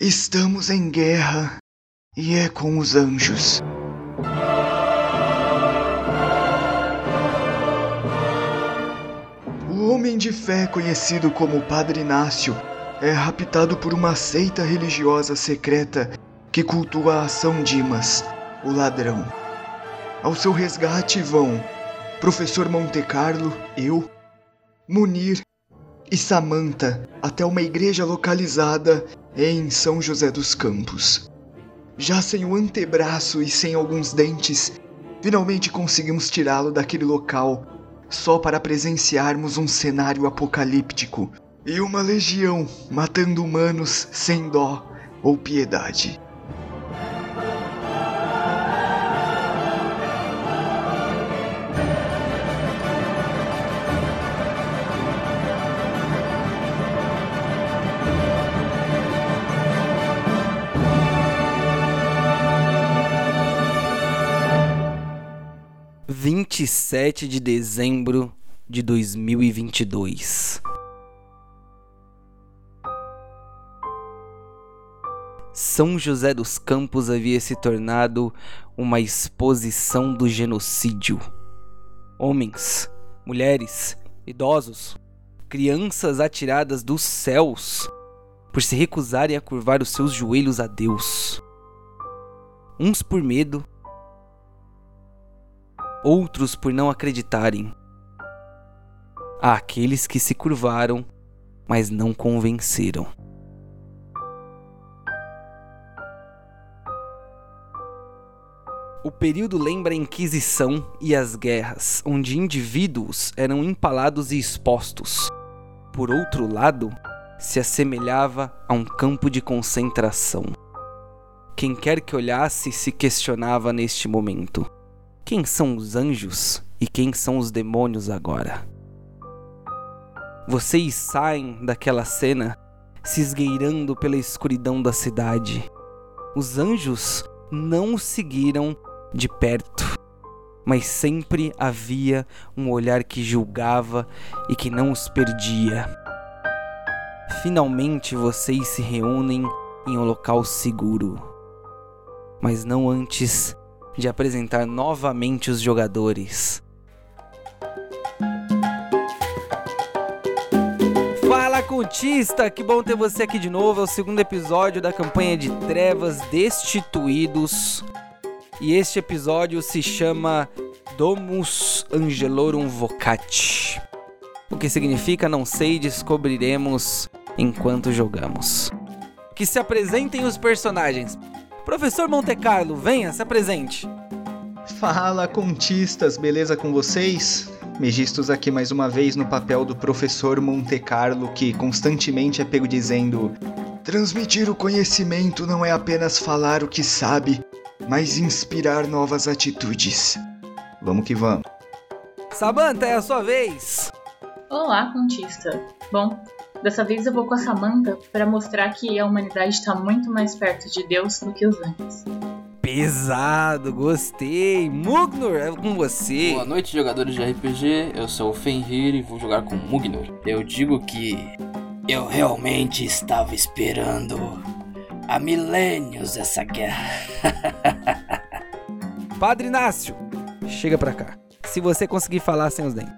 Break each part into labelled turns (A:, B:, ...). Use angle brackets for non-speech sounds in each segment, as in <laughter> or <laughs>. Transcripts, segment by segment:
A: Estamos em guerra e é com os anjos. O homem de fé conhecido como Padre Inácio é raptado por uma seita religiosa secreta que cultua a São Dimas, o ladrão. Ao seu resgate vão Professor Monte Carlo, eu, Munir e Samantha até uma igreja localizada em São José dos Campos. Já sem o antebraço e sem alguns dentes, finalmente conseguimos tirá-lo daquele local só para presenciarmos um cenário apocalíptico e uma legião matando humanos sem dó ou piedade.
B: Vinte e sete de dezembro de dois mil e vinte e dois. São José dos Campos havia se tornado uma exposição do genocídio. Homens, mulheres, idosos, crianças atiradas dos céus por se recusarem a curvar os seus joelhos a Deus. Uns por medo, outros por não acreditarem. Há aqueles que se curvaram, mas não convenceram. O período lembra a Inquisição e as guerras, onde indivíduos eram empalados e expostos. Por outro lado, se assemelhava a um campo de concentração. Quem quer que olhasse se questionava neste momento: quem são os anjos e quem são os demônios agora? Vocês saem daquela cena se esgueirando pela escuridão da cidade. Os anjos não seguiram de perto, mas sempre havia um olhar que julgava e que não os perdia. Finalmente vocês se reúnem em um local seguro, mas não antes de apresentar novamente os jogadores. Fala contista, que bom ter você aqui de novo. É o segundo episódio da campanha de Trevas Destituídos. E este episódio se chama Domus Angelorum Vocat. O que significa não sei, descobriremos enquanto jogamos. Que se apresentem os personagens. Professor Monte Carlo, venha, se apresente.
A: Fala, contistas, beleza com vocês? Megistos aqui mais uma vez no papel do professor Monte Carlo, que constantemente é pego dizendo: Transmitir o conhecimento não é apenas falar o que sabe, mas inspirar novas atitudes. Vamos que vamos.
B: Samantha, é a sua vez.
C: Olá, contista. Bom, dessa vez eu vou com a Samantha para mostrar que a humanidade está muito mais perto de Deus do que os anjos.
B: Pesado, gostei. Mugnor, é com você.
D: Boa noite, jogadores de RPG. Eu sou o Fenrir e vou jogar com Mugnor. Eu digo que eu realmente estava esperando há milênios essa guerra. <laughs>
B: Padre Inácio, chega pra cá. Se você conseguir falar sem os dentes.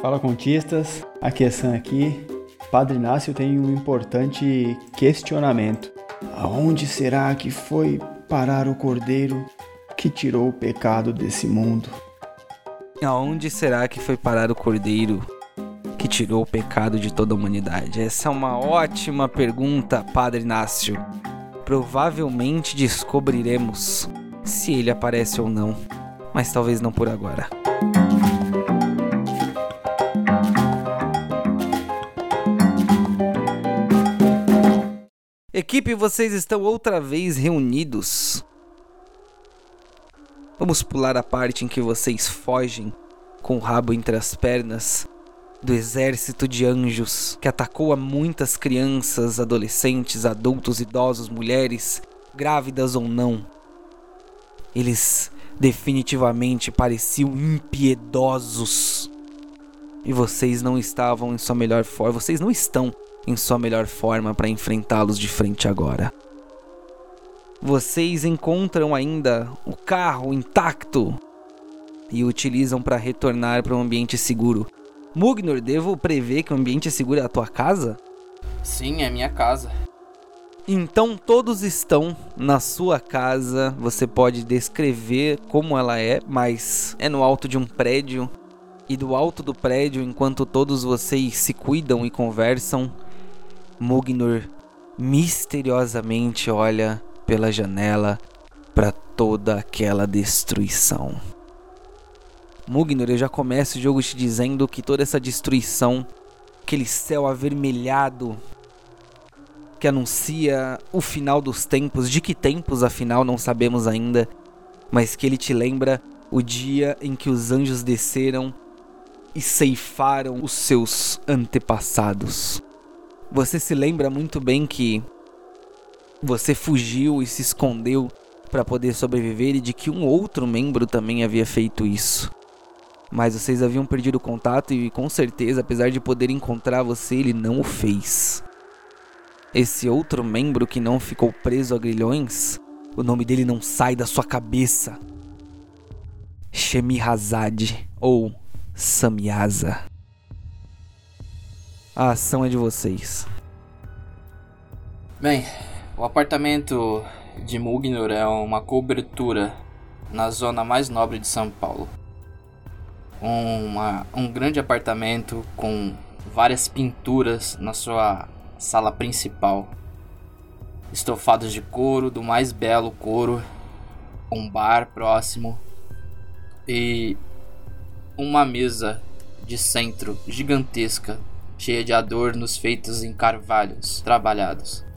E: Fala contistas, aqui é Sam aqui. Padre Inácio tem um importante questionamento. Aonde será que foi parar o cordeiro que tirou o pecado desse mundo?
B: Aonde será que foi parar o cordeiro que tirou o pecado de toda a humanidade? Essa é uma ótima pergunta, Padre Inácio. Provavelmente descobriremos se ele aparece ou não, mas talvez não por agora. Equipe, vocês estão outra vez reunidos. Vamos pular a parte em que vocês fogem com o rabo entre as pernas do exército de anjos que atacou a muitas crianças, adolescentes, adultos, idosos, mulheres, grávidas ou não. Eles definitivamente pareciam impiedosos. E vocês não estavam em sua melhor forma, vocês não estão em sua melhor forma para enfrentá-los de frente agora. vocês encontram ainda o carro intacto e o utilizam para retornar para um ambiente seguro. Mugnor, devo prever que o ambiente seguro é a tua casa?
D: Sim, é minha casa.
B: Então todos estão na sua casa. Você pode descrever como ela é, mas é no alto de um prédio. E do alto do prédio, enquanto todos vocês se cuidam e conversam, Mugnor misteriosamente olha pela janela para toda aquela destruição. Mugnor, eu já começo o jogo te dizendo que toda essa destruição, aquele céu avermelhado que anuncia o final dos tempos, de que tempos afinal não sabemos ainda, mas que ele te lembra o dia em que os anjos desceram e ceifaram os seus antepassados. Você se lembra muito bem que você fugiu e se escondeu para poder sobreviver e de que um outro membro também havia feito isso. Mas vocês haviam perdido contato e com certeza, apesar de poder encontrar você, ele não o fez. Esse outro membro que não ficou preso a grilhões, o nome dele não sai da sua cabeça. Shemihazad ou Samyaza. A ação é de vocês.
D: Bem, o apartamento de Mugnor é uma cobertura na zona mais nobre de São Paulo. Uma, um grande apartamento com várias pinturas na sua sala principal. Estofados de couro, do mais belo couro, um bar próximo e uma mesa de centro gigantesca, cheia de adornos feitos em carvalhos trabalhados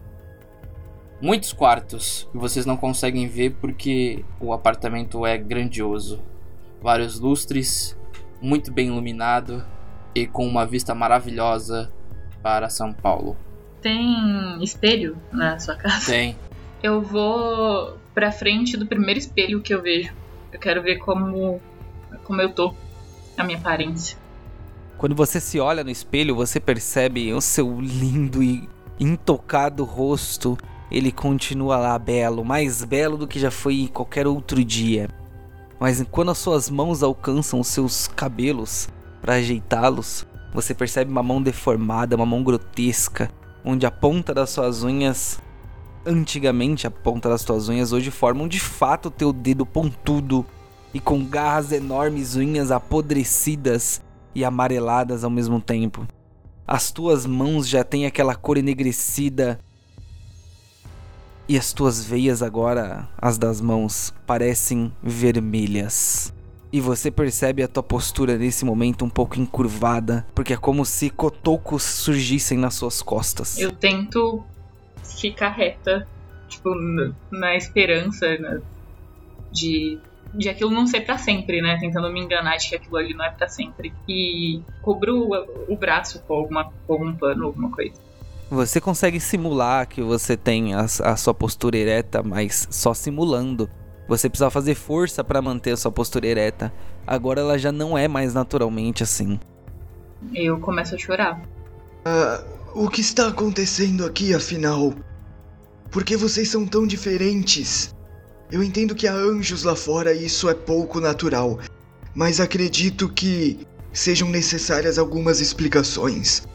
D: muitos quartos que vocês não conseguem ver porque o apartamento é grandioso. Vários lustres, muito bem iluminado e com uma vista maravilhosa para São Paulo.
C: Tem espelho na sua casa?
D: Tem.
C: Eu vou pra frente do primeiro espelho que eu vejo. Eu quero ver como como eu tô, a minha aparência.
B: Quando você se olha no espelho, você percebe o seu lindo e intocado rosto ele continua lá belo, mais belo do que já foi qualquer outro dia. Mas quando as suas mãos alcançam os seus cabelos para ajeitá-los, você percebe uma mão deformada, uma mão grotesca, onde a ponta das suas unhas, antigamente a ponta das suas unhas, hoje formam de fato o teu dedo pontudo e com garras enormes, unhas apodrecidas e amareladas ao mesmo tempo. As tuas mãos já têm aquela cor enegrecida e as tuas veias agora, as das mãos, parecem vermelhas. E você percebe a tua postura nesse momento um pouco encurvada, porque é como se cotocos surgissem nas suas costas.
C: Eu tento ficar reta, tipo, na esperança né, de, de aquilo não ser para sempre, né? Tentando me enganar de que aquilo ali não é para sempre. E cubro o, o braço com, alguma, com algum pano, alguma coisa.
B: Você consegue simular que você tem a, a sua postura ereta, mas só simulando. Você precisava fazer força para manter a sua postura ereta. Agora ela já não é mais naturalmente assim.
C: Eu começo a chorar.
A: Uh, o que está acontecendo aqui, afinal? Por que vocês são tão diferentes? Eu entendo que há anjos lá fora e isso é pouco natural, mas acredito que sejam necessárias algumas explicações.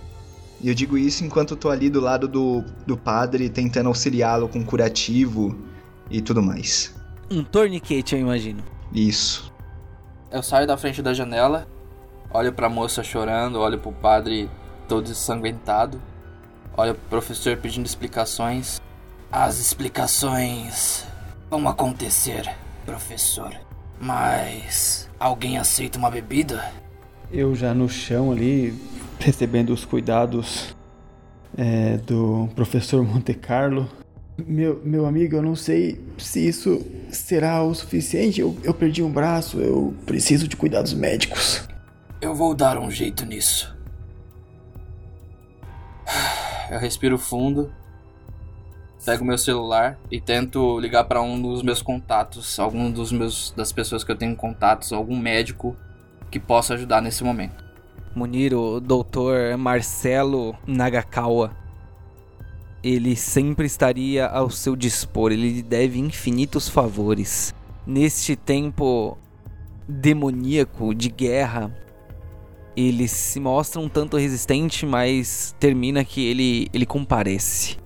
A: E eu digo isso enquanto tô ali do lado do, do padre, tentando auxiliá-lo com curativo e tudo mais.
B: Um torniquete, eu imagino.
A: Isso.
D: Eu saio da frente da janela, olho pra moça chorando, olho pro padre todo ensanguentado, olho pro professor pedindo explicações. As explicações vão acontecer, professor. Mas alguém aceita uma bebida?
E: Eu já no chão ali, recebendo os cuidados é, do professor Monte Carlo. Meu, meu amigo, eu não sei se isso será o suficiente. Eu, eu perdi um braço, eu preciso de cuidados médicos.
D: Eu vou dar um jeito nisso. <sighs> Eu respiro fundo, pego meu celular e tento ligar para um dos meus contatos, algum dos meus das pessoas que eu tenho contatos, algum médico que possa ajudar nesse momento.
B: Munir, o doutor Marcelo Nagakawa. ele sempre estaria ao seu dispor, ele lhe deve infinitos favores. Neste tempo demoníaco de guerra, ele se mostra um tanto resistente, mas termina que ele, ele comparece.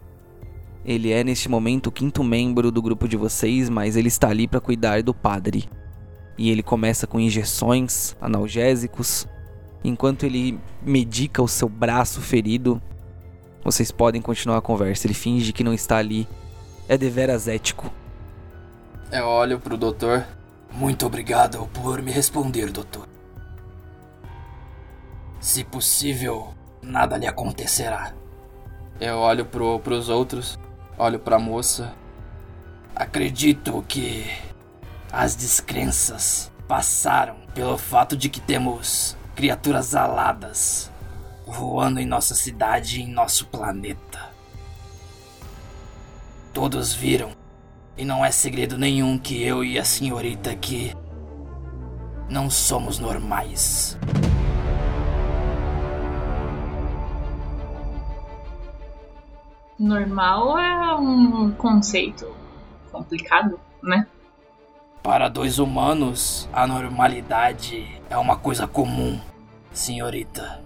B: Ele é neste momento o quinto membro do grupo de vocês, mas ele está ali para cuidar do padre. E ele começa com injeções, analgésicos. Enquanto ele medica o seu braço ferido, vocês podem continuar a conversa. Ele finge que não está ali. É deveras ético.
D: Eu olho pro doutor. Muito obrigado por me responder, doutor. Se possível, nada lhe acontecerá. Eu olho pro, pros outros, olho pra moça. Acredito que as descrenças passaram pelo fato de que temos criaturas aladas voando em nossa cidade e em nosso planeta. Todos viram, e não é segredo nenhum que eu e a senhorita aqui não somos normais.
C: Normal é um conceito complicado, né?
D: Para dois humanos, a normalidade é uma coisa comum, senhorita.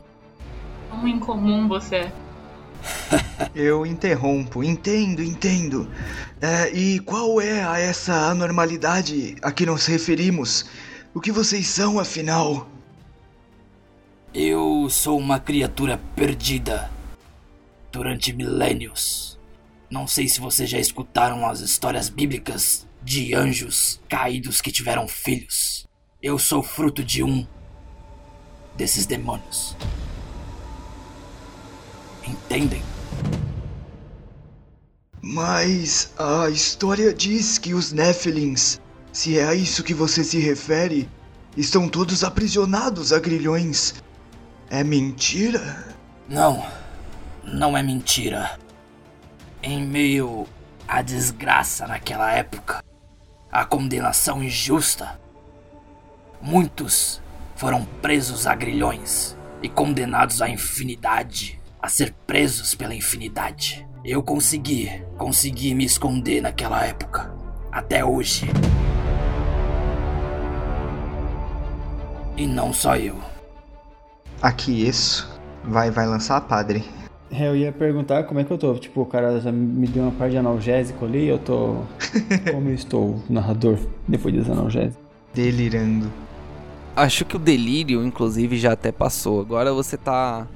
C: Como incomum você é. <laughs>
A: Eu interrompo. Entendo, entendo. É, e qual é a essa anormalidade a que nos referimos? O que vocês são, afinal?
D: Eu sou uma criatura perdida durante milênios. Não sei se vocês já escutaram as histórias bíblicas de anjos caídos que tiveram filhos. Eu sou fruto de um desses demônios. Entendem?
A: Mas a história diz que os Nephilins, se é a isso que você se refere, estão todos aprisionados a grilhões. É mentira?
D: Não, não é mentira. Em meio à desgraça naquela época, à condenação injusta, muitos foram presos a grilhões e condenados à infinidade a ser presos pela infinidade. Eu consegui, consegui me esconder naquela época. Até hoje. E não só eu.
A: Aqui isso. Vai, vai lançar, padre.
E: É, eu ia perguntar como é que eu tô. Tipo, o cara já me deu uma parte de analgésico ali, eu tô. <laughs> Como eu estou, narrador, depois desse analgésico?
A: Delirando.
B: Acho que o delírio, inclusive, já até passou. Agora você tá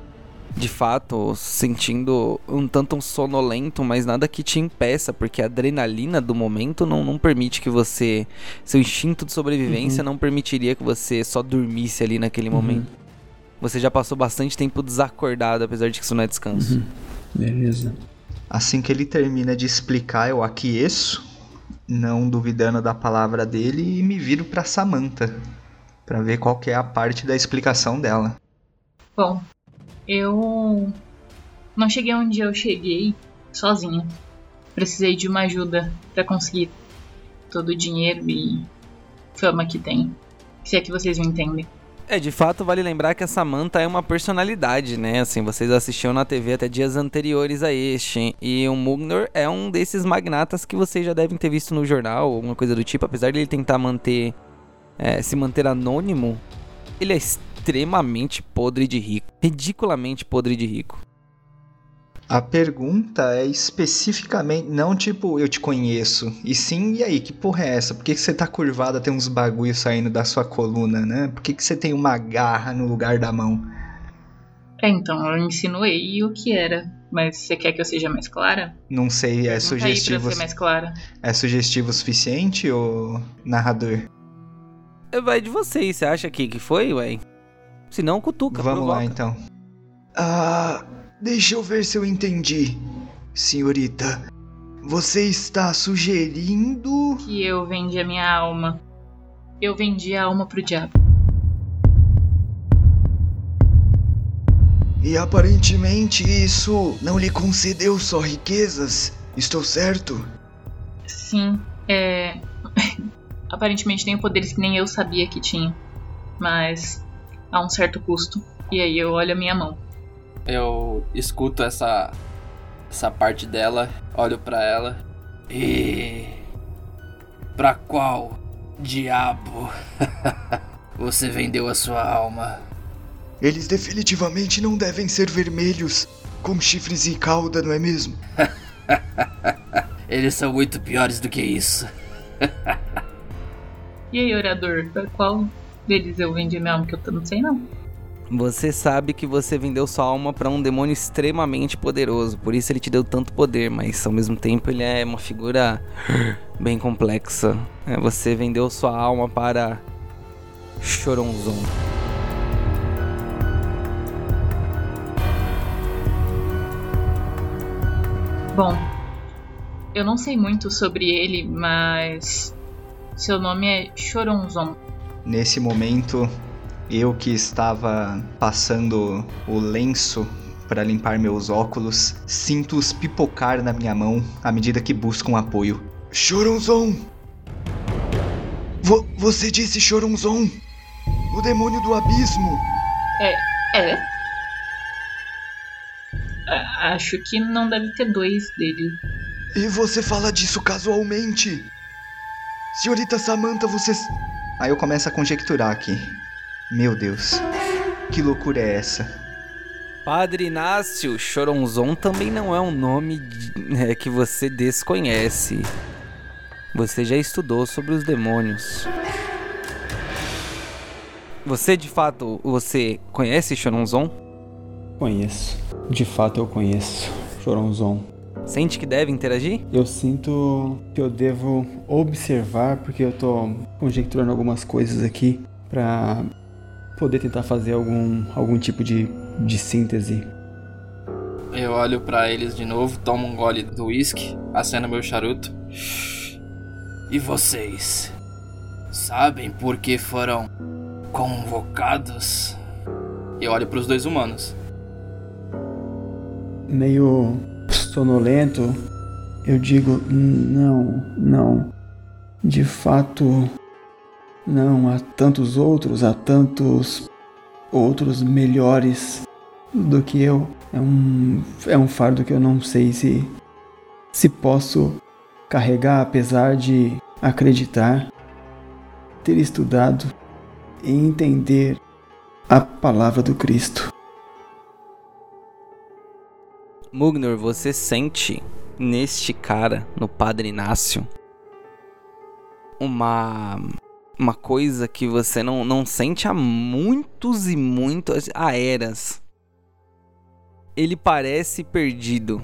B: de fato sentindo um tanto um sonolento, mas nada que te impeça, porque a adrenalina do momento não, não permite que você. Seu instinto de sobrevivência uhum. não permitiria que você só dormisse ali naquele uhum. momento. Você já passou bastante tempo desacordado, apesar de que isso não é descanso. Uhum.
E: Beleza.
A: Assim que ele termina de explicar, eu aqueço, não duvidando da palavra dele, e me viro para Samantha para ver qual que é a parte da explicação dela.
C: Bom, eu não cheguei onde eu cheguei sozinha. Precisei de uma ajuda para conseguir todo o dinheiro e fama que tem. Se é que vocês me entendem.
B: É, de fato, vale lembrar que a Samantha é uma personalidade, né? Assim, vocês assistiam na TV até dias anteriores a este. E o Mugnor é um desses magnatas que vocês já devem ter visto no jornal, alguma coisa do tipo. Apesar de ele tentar manter. É, se manter anônimo, ele é extremamente podre de rico. Ridiculamente podre de rico.
A: A pergunta é especificamente, não tipo, eu te conheço, e sim, e aí, que porra é essa? Por que, que você tá curvada, tem uns bagulho saindo da sua coluna, né? Por que, que você tem uma garra no lugar da mão?
C: É, então, eu insinuei o que era, mas você quer que eu seja mais clara?
A: Não sei, é sugestivo.
C: Pra ser mais clara.
A: É sugestivo o suficiente, ou narrador?
B: É, vai de vocês, você acha que, que foi, ué? Se não, cutuca.
A: Vamos
B: provoca.
A: lá então. Ah, deixa eu ver se eu entendi, senhorita. Você está sugerindo.
C: Que eu vendi a minha alma. Eu vendi a alma pro diabo.
A: E aparentemente isso não lhe concedeu só riquezas, estou certo?
C: Sim, é. <laughs> aparentemente tenho poderes que nem eu sabia que tinha. Mas a um certo custo. E aí eu olho a minha mão.
D: Eu escuto essa essa parte dela, olho para ela e para qual diabo <laughs> você vendeu a sua alma?
A: Eles definitivamente não devem ser vermelhos, com chifres e cauda, não é mesmo? <laughs>
D: Eles são muito piores do que isso. <laughs>
C: e aí, orador, pra qual deles eu vendi minha alma? Que eu não sei não.
B: Você sabe que você vendeu sua alma para um demônio extremamente poderoso, por isso ele te deu tanto poder, mas ao mesmo tempo ele é uma figura <gasps> bem complexa. É, você vendeu sua alma para Choronzon.
C: Bom, eu não sei muito sobre ele, mas seu nome é Choronzon.
F: Nesse momento, eu que estava passando o lenço para limpar meus óculos, sinto-os pipocar na minha mão à medida que buscam apoio.
A: Choronzon! Vo você disse Choronzon! O demônio do abismo!
C: É. É? acho que não deve ter dois dele.
A: E você fala disso casualmente? Senhorita Samantha, você.
F: Aí eu começo a conjecturar aqui. Meu Deus, que loucura é essa?
B: Padre Inácio, Choronzon também não é um nome é, que você desconhece. Você já estudou sobre os demônios. Você de fato, você conhece Choronzon?
E: Conheço. De fato eu conheço Choronzon.
B: Sente que deve interagir?
E: Eu sinto que eu devo observar, porque eu tô conjecturando algumas coisas aqui para poder tentar fazer algum, algum tipo de, de síntese.
D: Eu olho para eles de novo, tomo um gole do whisky, aceno meu charuto. E vocês? Sabem por que foram convocados? Eu olho para os dois humanos
E: meio sonolento, eu digo: não, não. De fato, não. Há tantos outros, há tantos outros melhores do que eu. É um, é um fardo que eu não sei se, se posso carregar, apesar de acreditar, ter estudado e entender a palavra do Cristo.
B: Mugnor, você sente neste cara, no Padre Inácio, uma uma coisa que você não, não sente há muitos e muitas eras. Ele parece perdido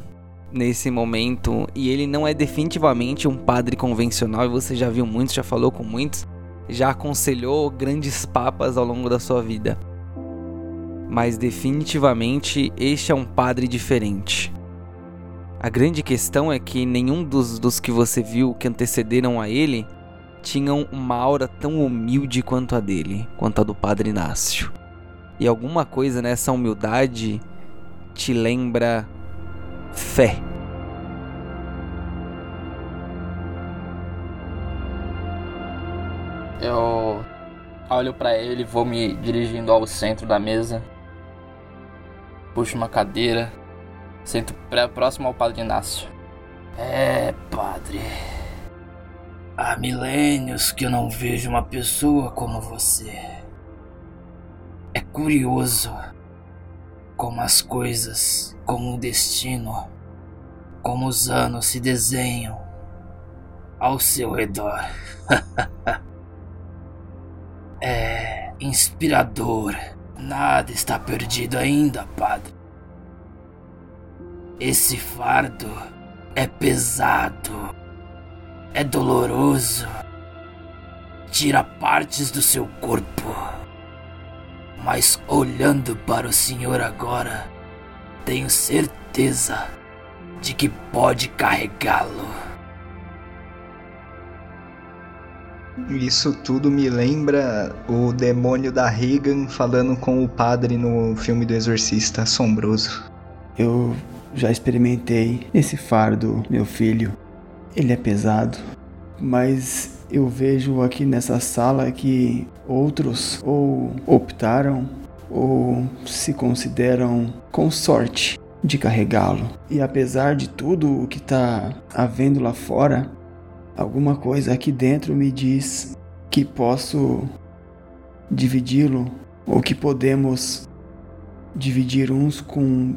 B: nesse momento e ele não é definitivamente um padre convencional e você já viu muitos, já falou com muitos, já aconselhou grandes papas ao longo da sua vida mas definitivamente este é um padre diferente. A grande questão é que nenhum dos, dos que você viu que antecederam a ele tinham uma aura tão humilde quanto a dele, quanto a do Padre Inácio. E alguma coisa nessa humildade te lembra fé.
D: Eu olho para ele, vou me dirigindo ao centro da mesa puxo uma cadeira, sento próximo ao padre Inácio. É, padre. Há milênios que eu não vejo uma pessoa como você. É curioso como as coisas, como o destino, como os anos se desenham ao seu redor. <laughs> é inspirador. Nada está perdido ainda, padre. Esse fardo é pesado, é doloroso, tira partes do seu corpo. Mas olhando para o senhor agora, tenho certeza de que pode carregá-lo.
F: Isso tudo me lembra o demônio da Regan falando com o padre no filme do Exorcista Assombroso.
E: Eu já experimentei esse fardo, meu filho. Ele é pesado, mas eu vejo aqui nessa sala que outros ou optaram ou se consideram com sorte de carregá-lo. E apesar de tudo o que está havendo lá fora, alguma coisa aqui dentro me diz que posso dividi-lo ou que podemos dividir uns com,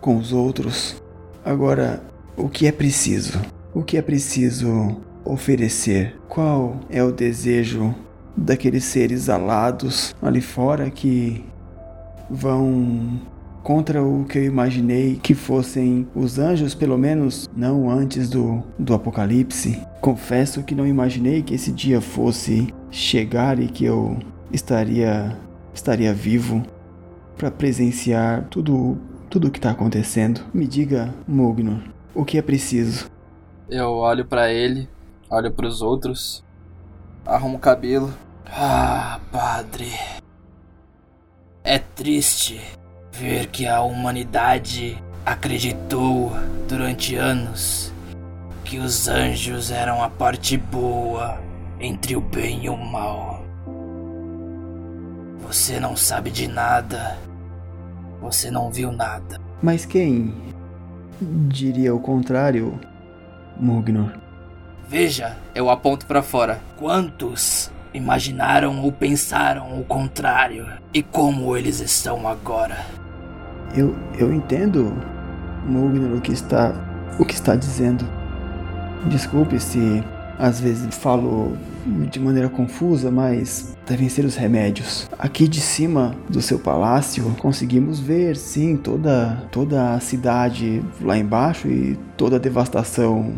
E: com os outros. Agora, o que é preciso? O que é preciso oferecer? Qual é o desejo daqueles seres alados ali fora que vão contra o que eu imaginei que fossem os anjos, pelo menos não antes do, do apocalipse. Confesso que não imaginei que esse dia fosse chegar e que eu estaria estaria vivo para presenciar tudo tudo o que está acontecendo. Me diga, Mugnor, o que é preciso?
D: Eu olho para ele, olho para os outros, arrumo o cabelo. Ah, padre. É triste ver que a humanidade acreditou durante anos que os anjos eram a parte boa entre o bem e o mal. Você não sabe de nada. Você não viu nada.
E: Mas quem diria o contrário, Mugnor?
D: Veja, eu aponto para fora. Quantos imaginaram ou pensaram o contrário? E como eles estão agora?
E: Eu, eu entendo, Mugnor, o que está o que está dizendo. Desculpe se às vezes falo de maneira confusa, mas devem ser os remédios. Aqui de cima do seu palácio conseguimos ver, sim, toda toda a cidade lá embaixo e toda a devastação,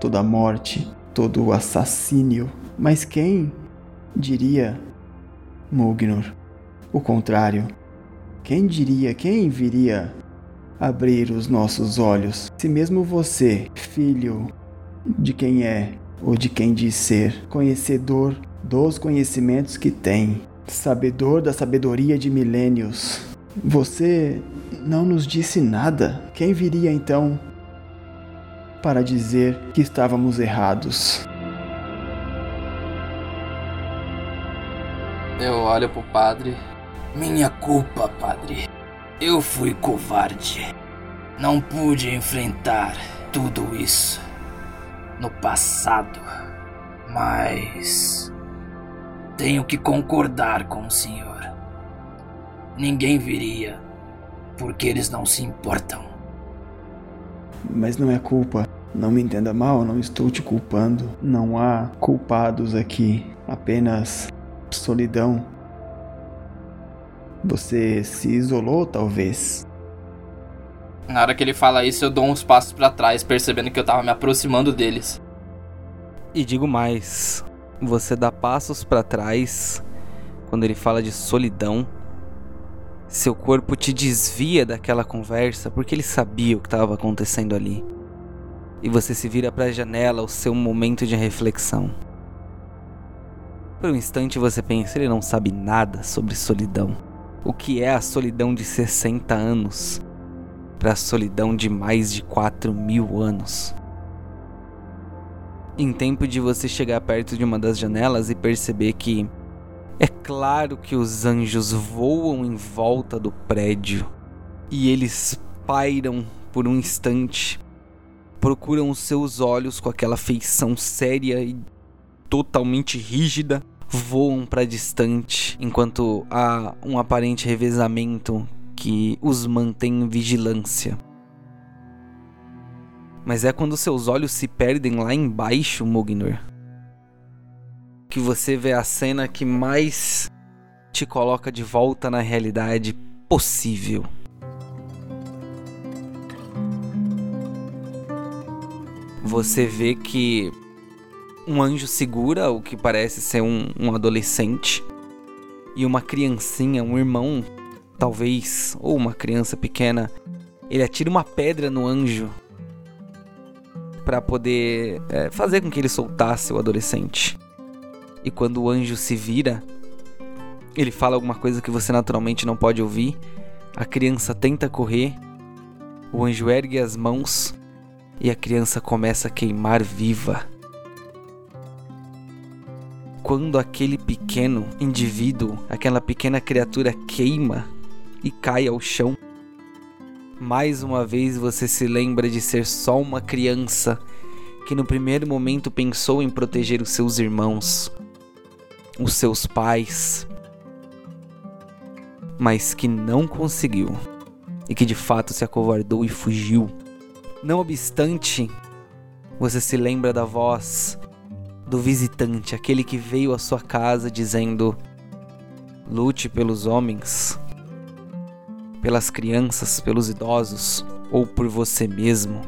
E: toda a morte, todo o assassínio. Mas quem diria, Mugnor, o contrário? Quem diria, quem viria abrir os nossos olhos? Se mesmo você, filho de quem é ou de quem diz ser, conhecedor dos conhecimentos que tem, sabedor da sabedoria de milênios. Você não nos disse nada. Quem viria então para dizer que estávamos errados?
D: Eu olho pro padre. Minha culpa, padre. Eu fui covarde. Não pude enfrentar tudo isso no passado, mas tenho que concordar com o senhor. Ninguém viria, porque eles não se importam.
E: Mas não é culpa. Não me entenda mal, não estou te culpando. Não há culpados aqui, apenas solidão. Você se isolou, talvez.
D: Na hora que ele fala isso, eu dou uns passos para trás, percebendo que eu tava me aproximando deles.
B: E digo mais, você dá passos para trás quando ele fala de solidão. Seu corpo te desvia daquela conversa porque ele sabia o que estava acontecendo ali. E você se vira para a janela, o seu momento de reflexão. Por um instante você pensa, ele não sabe nada sobre solidão. O que é a solidão de 60 anos? Para a solidão de mais de 4 mil anos. Em tempo de você chegar perto de uma das janelas e perceber que é claro que os anjos voam em volta do prédio e eles pairam por um instante, procuram os seus olhos com aquela feição séria e totalmente rígida, voam para distante enquanto há um aparente revezamento que os mantém em vigilância. Mas é quando seus olhos se perdem lá embaixo, Mugnor, que você vê a cena que mais te coloca de volta na realidade possível. Você vê que um anjo segura o que parece ser um, um adolescente e uma criancinha, um irmão talvez, ou uma criança pequena, ele atira uma pedra no anjo para poder é, fazer com que ele soltasse o adolescente. E quando o anjo se vira, ele fala alguma coisa que você naturalmente não pode ouvir. A criança tenta correr, o anjo ergue as mãos e a criança começa a queimar viva quando aquele pequeno indivíduo, aquela pequena criatura queima, e cai ao chão. Mais uma vez você se lembra de ser só uma criança que no primeiro momento pensou em proteger os seus irmãos, os seus pais, mas que não conseguiu e que de fato se acovardou e fugiu. Não obstante, você se lembra da voz do visitante, aquele que veio à sua casa dizendo: lute pelos homens, pelas crianças, pelos idosos ou por você mesmo.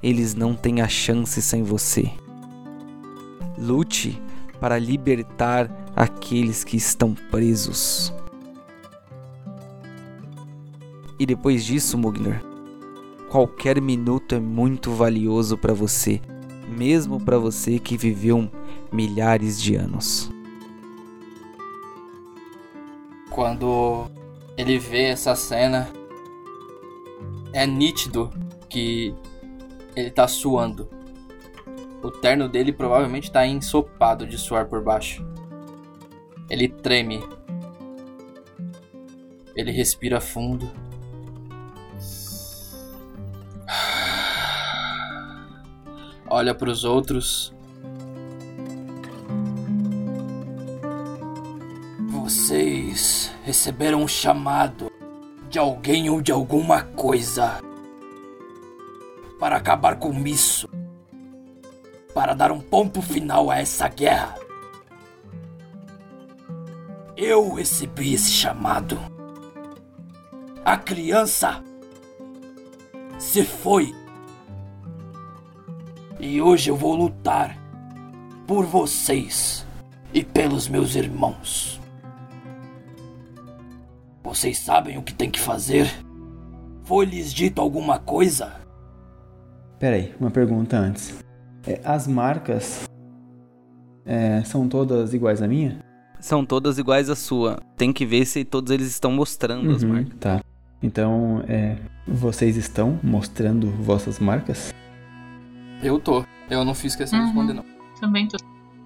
B: Eles não têm a chance sem você. Lute para libertar aqueles que estão presos. E depois disso, Mugner, qualquer minuto é muito valioso para você, mesmo para você que viveu milhares de anos.
D: Quando ele vê essa cena, é nítido que ele tá suando. O terno dele provavelmente tá ensopado de suor por baixo. Ele treme. Ele respira fundo. <sighs> olha para os outros. Vocês receberam um chamado de alguém ou de alguma coisa para acabar com isso, para dar um ponto final a essa guerra. Eu recebi esse chamado. A criança se foi e hoje eu vou lutar por vocês e pelos meus irmãos. Vocês sabem o que tem que fazer? Foi-lhes dito alguma coisa?
E: Peraí, uma pergunta antes. É, as marcas é, são todas iguais à minha?
B: São todas iguais à sua. Tem que ver se todos eles estão mostrando
E: uhum,
B: as marcas.
E: Tá. Então, é, vocês estão mostrando vossas marcas?
D: Eu tô. Eu não fiz questão
C: Uhum.
D: de responder, não.
C: Também tô.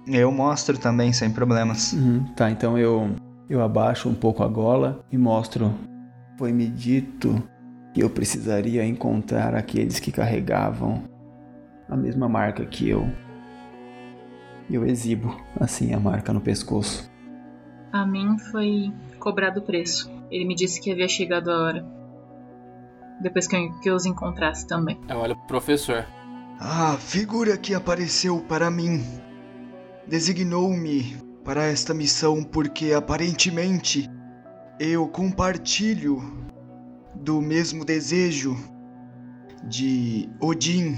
F: Eu mostro também, sem problemas.
E: Uhum, tá, então eu, eu abaixo um pouco a gola e mostro. Foi-me dito que eu precisaria encontrar aqueles que carregavam a mesma marca que eu. Eu exibo, assim, a marca no pescoço.
C: A mim foi cobrado o preço. Ele me disse que havia chegado a hora. Depois que eu, que eu os encontrasse também.
D: Eu olho pro professor.
A: A figura que apareceu para mim designou-me para esta missão porque aparentemente eu compartilho do mesmo desejo de Odin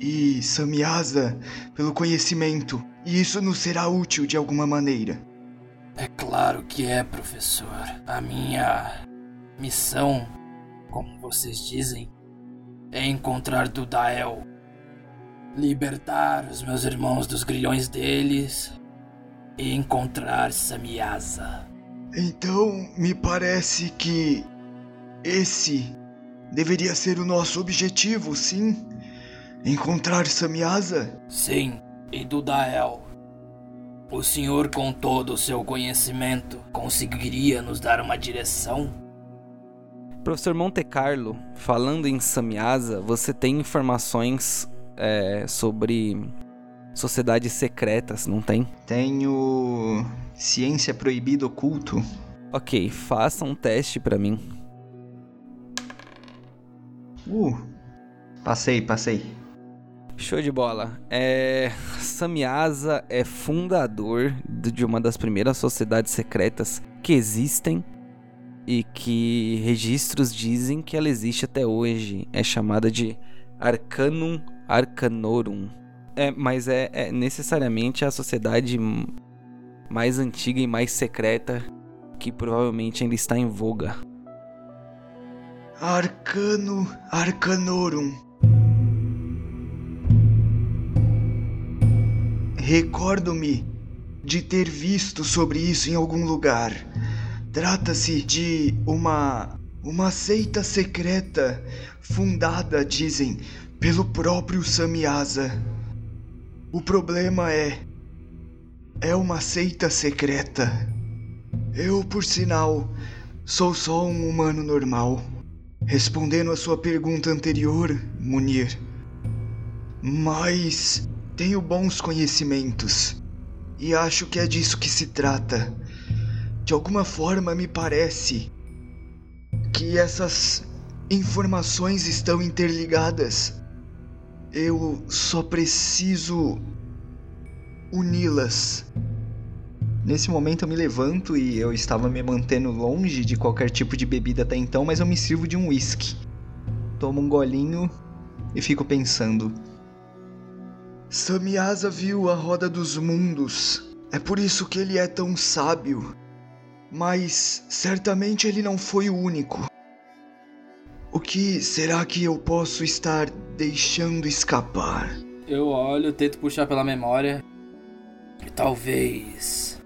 A: e Samyasa pelo conhecimento, e isso nos será útil de alguma maneira.
D: É claro que é, professor. A minha missão, como vocês dizem, é encontrar Dudael. Libertar os meus irmãos dos grilhões deles e encontrar Samyasa.
A: Então, me parece que esse deveria ser o nosso objetivo, sim? Encontrar Samyasa?
D: Sim, e Dudael. O senhor, com todo o seu conhecimento, conseguiria nos dar uma direção?
B: Professor Monte Carlo, falando em Samyasa, você tem informações é, sobre sociedades secretas, não tem?
F: Tenho ciência proibida oculto.
B: Ok, faça um teste pra mim.
F: Uh, passei, passei.
B: Show de bola. É, Samyasa é fundador de de uma das primeiras sociedades secretas que existem e que registros dizem que ela existe até hoje. É chamada de Arcanum Arcanorum. É, mas é, é necessariamente a sociedade mais antiga e mais secreta que provavelmente ainda está em voga.
A: Arcano Arcanorum. Recordo-me de ter visto sobre isso em algum lugar. Trata-se de uma uma seita secreta fundada, dizem, pelo próprio Samyasa. O problema é é uma seita secreta. Eu, por sinal, sou só um humano normal. Respondendo a sua pergunta anterior, Munir. Mas tenho bons conhecimentos. E acho que é disso que se trata. De alguma forma me parece que essas informações estão interligadas. Eu só preciso uni-las. Nesse momento eu me levanto e eu estava me mantendo longe de qualquer tipo de bebida até então, mas eu me sirvo de um whisky. Tomo um golinho e fico pensando. Samyasa viu a roda dos mundos. É por isso que ele é tão sábio. Mas certamente ele não foi o único. O que será que eu posso estar deixando escapar?
D: Eu olho, tento puxar pela memória. Talvez.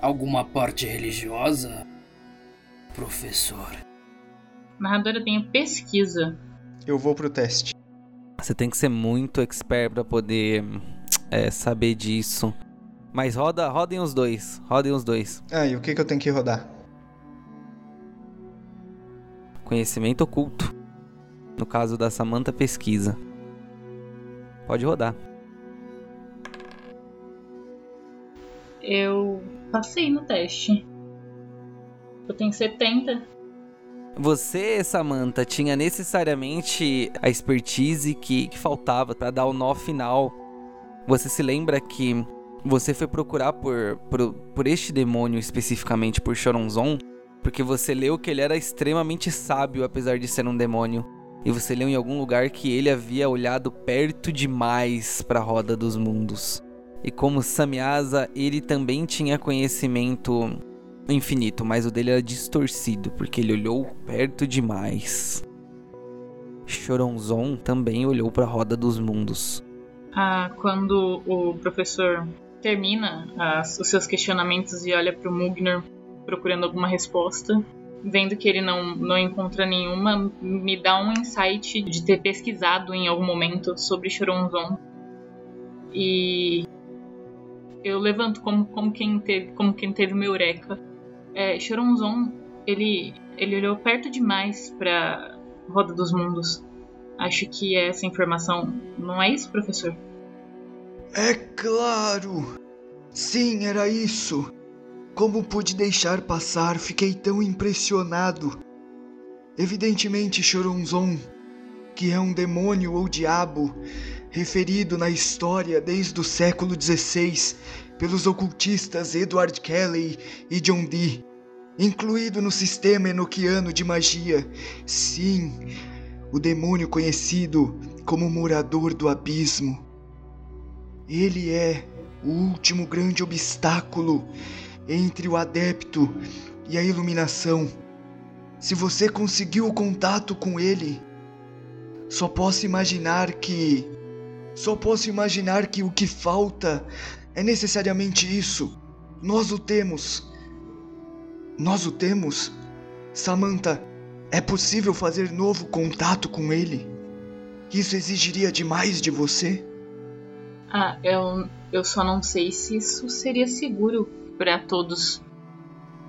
D: Alguma parte religiosa? Professor.
C: Narradora tem pesquisa.
F: Eu vou pro teste.
B: Você tem que ser muito expert pra poder é, saber disso. Mas roda, rodem os dois. Rodem os dois.
F: Ah, e o que, que eu tenho que rodar?
B: Conhecimento oculto. No caso da Samantha, pesquisa. Pode rodar.
C: Eu passei no teste. Eu tenho 70.
B: Você, Samantha, tinha necessariamente a expertise que, que faltava para dar o nó final. Você se lembra que você foi procurar por, por, por este demônio especificamente, por Choronzon, porque você leu que ele era extremamente sábio, apesar de ser um demônio. E você leu em algum lugar que ele havia olhado perto demais para a roda dos mundos. E como Samyasa, ele também tinha conhecimento infinito, mas o dele era distorcido, porque ele olhou perto demais. Choronzon também olhou para a roda dos mundos.
C: Ah, quando o professor termina as, os seus questionamentos e olha para o Mugner procurando alguma resposta, vendo que ele não, não encontra nenhuma, me dá um insight de ter pesquisado em algum momento sobre Choronzon. E eu levanto como, como, quem, teve, como quem teve uma eureka. É, Choronzon, ele, ele olhou perto demais para Roda dos Mundos. Acho que essa informação não é isso, professor?
A: É claro! Sim, era isso! Como pude deixar passar? Fiquei tão impressionado. Evidentemente, Choronzon, que é um demônio ou diabo, referido na história desde o século XVI pelos ocultistas Edward Kelly e John Dee, incluído no sistema enoquiano de magia. Sim, o demônio conhecido como Morador do Abismo. Ele é o último grande obstáculo entre o adepto e a iluminação. Se você conseguiu o contato com ele, só posso imaginar que. Só posso imaginar que o que falta é necessariamente isso. Nós o temos. Nós o temos? Samantha, é possível fazer novo contato com ele? Isso exigiria demais de você?
C: Ah, eu, eu só não sei se isso seria seguro para todos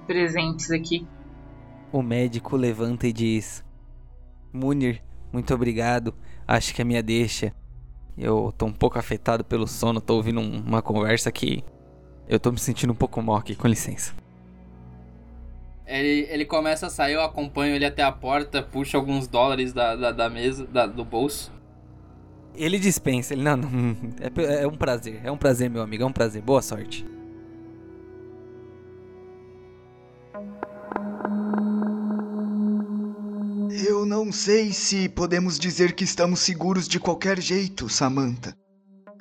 C: presentes aqui.
B: O médico levanta e diz: Munir, muito obrigado. Acho que é minha deixa. Eu tô um pouco afetado pelo sono, tô ouvindo um, uma conversa que eu tô me sentindo um pouco mal aqui, com licença.
D: Ele, ele começa a sair, eu acompanho ele até a porta, puxo alguns dólares da, da, da mesa, da, do bolso.
B: Ele dispensa, ele não, não <laughs> é, é um prazer, é um prazer, meu amigo, é um prazer. Boa sorte.
A: Eu não sei se podemos dizer que estamos seguros de qualquer jeito, Samantha.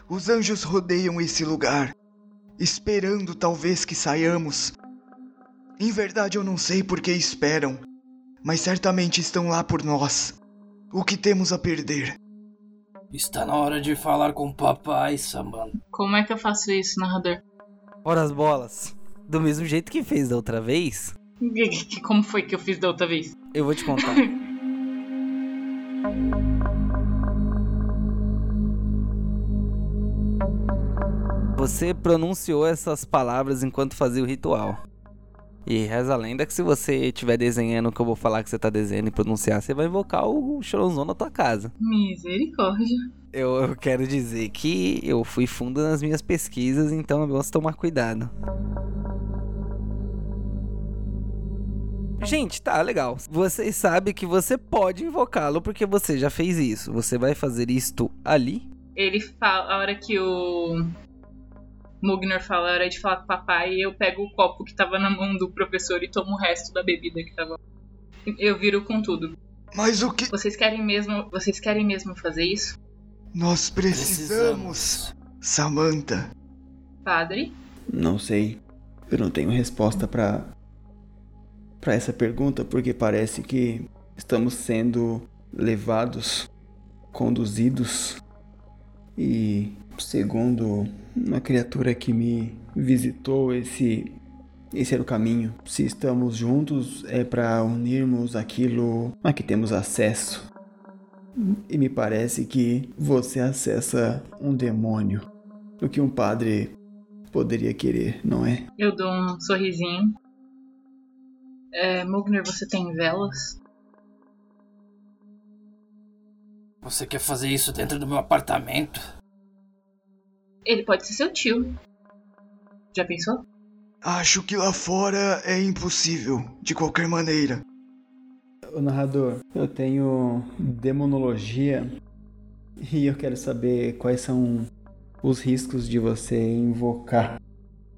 A: Os anjos rodeiam esse lugar, esperando talvez que saiamos. Em verdade, eu não sei por que esperam, mas certamente estão lá por nós. O que temos a perder?
D: Está na hora de falar com o papai, Samantha.
C: Como é que eu faço isso, narrador?
B: Ora as bolas. Do mesmo jeito que fez da outra vez. <laughs>
C: Como foi que eu fiz da outra vez?
B: Eu vou te contar. <laughs> Você pronunciou essas palavras enquanto fazia o ritual. E reza a lenda que se você estiver desenhando o que eu vou falar que você tá desenhando e pronunciar, você vai invocar o Choronzon na tua casa.
C: Misericórdia.
B: Eu, eu quero dizer que eu fui fundo nas minhas pesquisas, então é bom você tomar cuidado. Gente, tá legal. Vocês sabem que você pode invocá-lo porque você já fez isso. Você vai fazer isto ali?
C: Ele fala, a hora que o Mugner fala, a hora de falar com o papai, eu pego o copo que tava na mão do professor e tomo o resto da bebida que tava. Eu viro com tudo.
A: Mas o que.
C: Vocês querem mesmo, vocês querem mesmo fazer isso?
A: Nós precisamos. Samantha.
C: Padre?
E: Não sei. Eu não tenho resposta para para essa pergunta porque parece que estamos sendo levados, conduzidos e segundo uma criatura que me visitou esse esse era o caminho. Se estamos juntos é para unirmos aquilo a que temos acesso. E me parece que você acessa um demônio, o que um padre poderia querer, não é?
C: Eu dou um sorrisinho. É, Mugner, você tem velas?
D: Você quer fazer isso dentro do meu apartamento?
C: Ele pode ser seu tio. Já pensou?
A: Acho que lá fora é impossível, de qualquer maneira.
E: O narrador, eu tenho demonologia e eu quero saber quais são os riscos de você invocar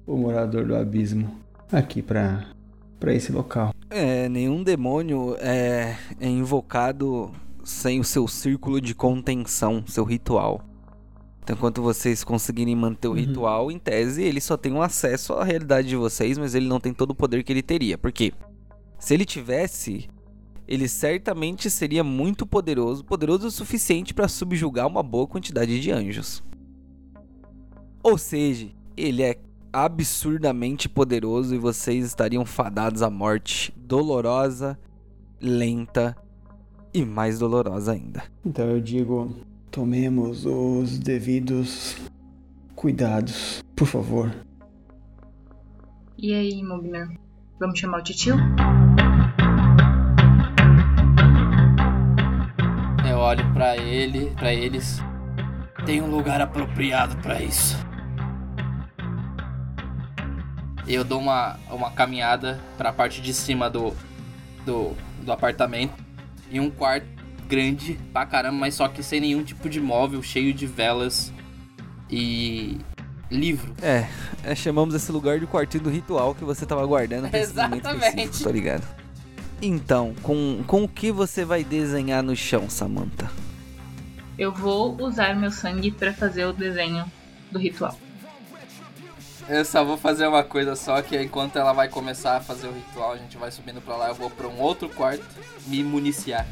E: o morador do abismo aqui para para esse local.
B: É, nenhum demônio é, é invocado sem o seu círculo de contenção, seu ritual. Então, enquanto vocês conseguirem manter o
E: Uhum.
B: ritual, em tese, ele só tem um acesso à realidade de vocês, mas ele não tem todo o poder que ele teria. Por quê? Se ele tivesse, ele certamente seria muito poderoso, poderoso o suficiente para subjugar uma boa quantidade de anjos. Ou seja, ele é absurdamente poderoso e vocês estariam fadados à morte dolorosa, lenta e mais dolorosa ainda.
E: Então eu digo, tomemos os devidos cuidados, por favor.
C: E aí, Mugner? Vamos chamar o titio?
D: Eu olho pra ele, pra eles. Tem um lugar apropriado pra isso. Eu dou uma, uma caminhada pra parte de cima do, do, do apartamento. E um quarto grande pra caramba, mas só que sem nenhum tipo de móvel, cheio de velas e livro.
B: É, é, chamamos esse lugar de quartinho do ritual que você tava guardando pra
D: Exatamente.
B: específico, tô ligado. Então, com, com o que você vai desenhar no chão, Samantha?
C: Eu vou usar meu sangue pra fazer o desenho do ritual.
D: Eu só vou fazer uma coisa só, que enquanto ela vai começar a fazer o ritual, a gente vai subindo pra lá, eu vou pra um outro quarto me municiar.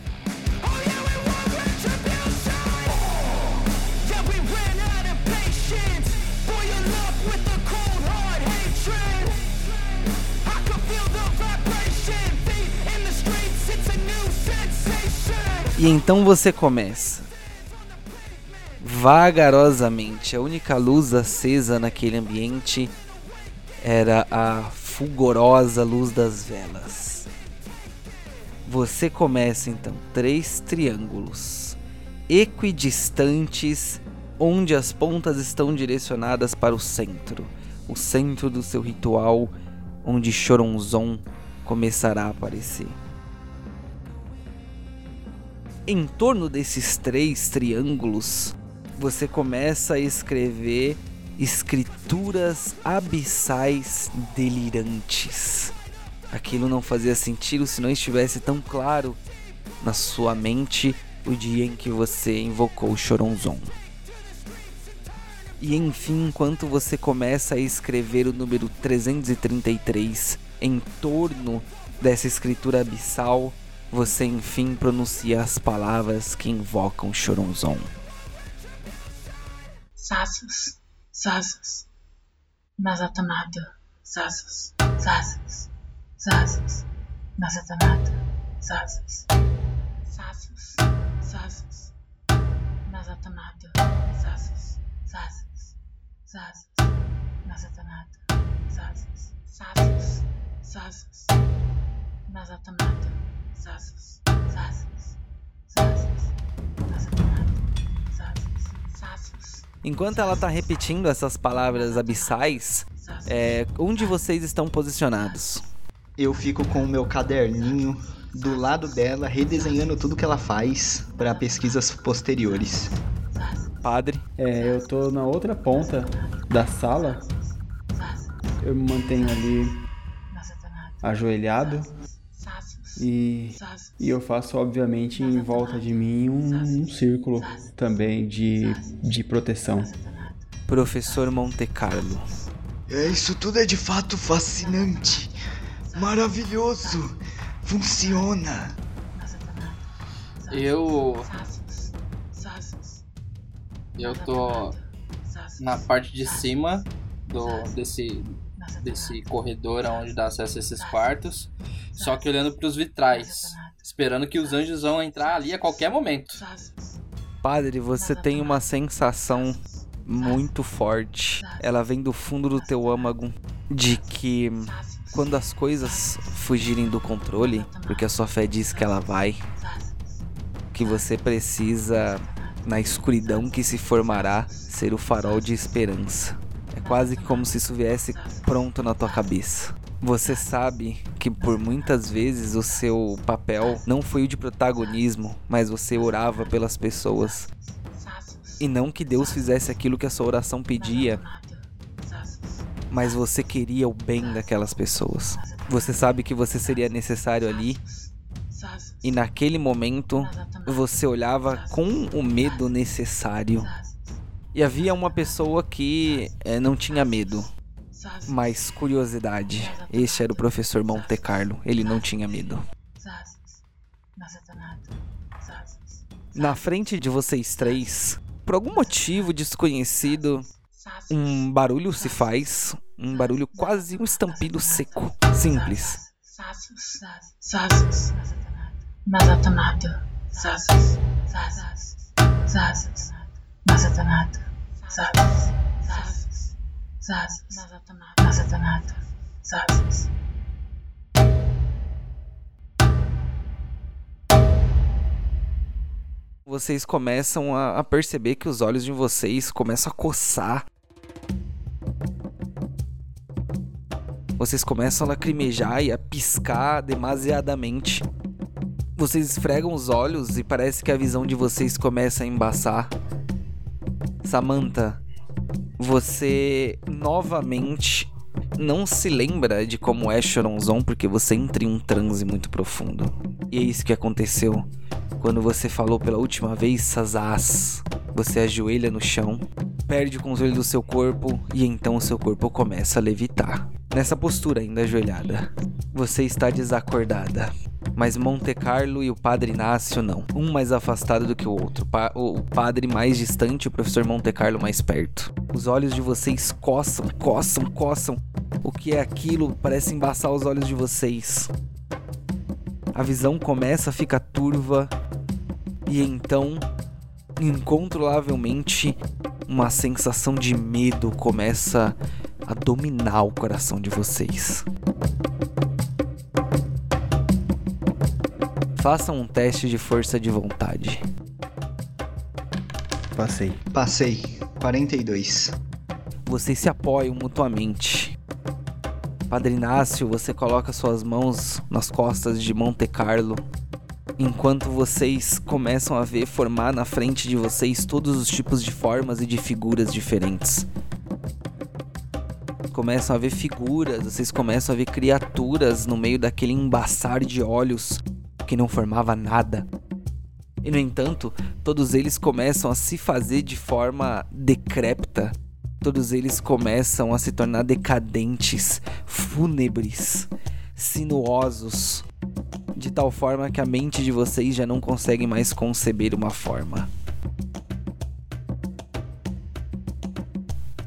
B: E então você começa. Vagarosamente, a única luz acesa naquele ambiente era a fulgurosa luz das velas. Você começa então três triângulos equidistantes, onde as pontas estão direcionadas para o centro, o centro do seu ritual, onde Choronzon começará a aparecer. Em torno desses três triângulos, você começa a escrever escrituras abissais delirantes. Aquilo não fazia sentido se não estivesse tão claro na sua mente o dia em que você invocou o Choronzon. E enfim, enquanto você começa a escrever o número 333 em torno dessa escritura abissal, você enfim pronuncia as palavras que invocam Choronzon.
C: Sasas, Sasas, Nazatanada, Sasas, Sasas, Sasas, Nazatanada, Sasas, Sasas, Sasas, Nazatanada, Sasas, Sasas, Sasas, Nazatanada, Sasas, Sasas, Zazas. Nazatanata.
B: Enquanto ela tá repetindo essas palavras abissais, é, onde vocês estão posicionados?
F: Eu fico com o meu caderninho do lado dela, redesenhando tudo que ela faz para pesquisas posteriores.
B: Padre,
E: É, eu tô na outra ponta da sala. Eu me mantenho ali ajoelhado. E, e eu faço, obviamente, em volta de mim um, um círculo também de, de proteção.
B: professor Monte Carlo.
A: É, isso tudo é de fato fascinante. Maravilhoso. Funciona.
D: Eu. Eu tô na parte de cima do, desse, desse corredor onde dá acesso a esses quartos. Só que olhando pros vitrais. Esperando que os anjos vão entrar ali a qualquer momento.
B: Padre, você tem uma sensação muito forte. Ela vem do fundo do teu âmago de que quando as coisas fugirem do controle, porque a sua fé diz que ela vai, que você precisa na escuridão que se formará ser o farol de esperança. É quase como se isso viesse pronto na tua cabeça. Você sabe que por muitas vezes o seu papel não foi o de protagonismo, mas você orava pelas pessoas. E não que Deus fizesse aquilo que a sua oração pedia, mas você queria o bem daquelas pessoas. Você sabe que você seria necessário ali e naquele momento você olhava com o medo necessário. E havia uma pessoa que eh, não tinha medo, mas curiosidade. Este era o professor Monte Carlo. Ele não tinha medo. Na frente de vocês três, por algum motivo desconhecido, um barulho se faz. Um barulho quase um estampido seco. Simples.
C: Zazas. Nazatanata. Zazas. Zazas. Zazas. Nazatanata. Zazas. Zazas. Zazas. Nazatanata. Zazas.
B: Vocês começam a, a perceber que os olhos de vocês começam a coçar. Vocês começam a lacrimejar e a piscar demasiadamente. Vocês esfregam os olhos e parece que a visão de vocês começa a embaçar. Samantha, você novamente não se lembra de como é Choronzon porque você entra em um transe muito profundo. E é isso que aconteceu quando você falou pela última vez Sazaz. Você ajoelha no chão, perde o controle do seu corpo e então o seu corpo começa a levitar. Nessa postura ainda ajoelhada, você está desacordada. Mas Monte Carlo e o Padre Inácio não. Um mais afastado do que o outro. Pa- o padre mais distante e o professor Monte Carlo mais perto. Os olhos de vocês coçam, coçam, coçam. O que é aquilo parece embaçar os olhos de vocês. A visão começa a ficar turva e então, incontrolavelmente, uma sensação de medo começa a dominar o coração de vocês. Façam um teste de força de vontade.
E: Passei.
F: Passei. 42.
B: Vocês se apoiam mutuamente. Padre Inácio, você coloca suas mãos nas costas de Monte Carlo, enquanto vocês começam a ver formar na frente de vocês todos os tipos de formas e de figuras diferentes. Começam a ver figuras, vocês começam a ver criaturas no meio daquele embaçar de olhos que não formava nada. E no entanto, todos eles começam a se fazer de forma decrépita. Todos eles começam a se tornar decadentes, fúnebres, sinuosos, de tal forma que a mente de vocês já não consegue mais conceber uma forma.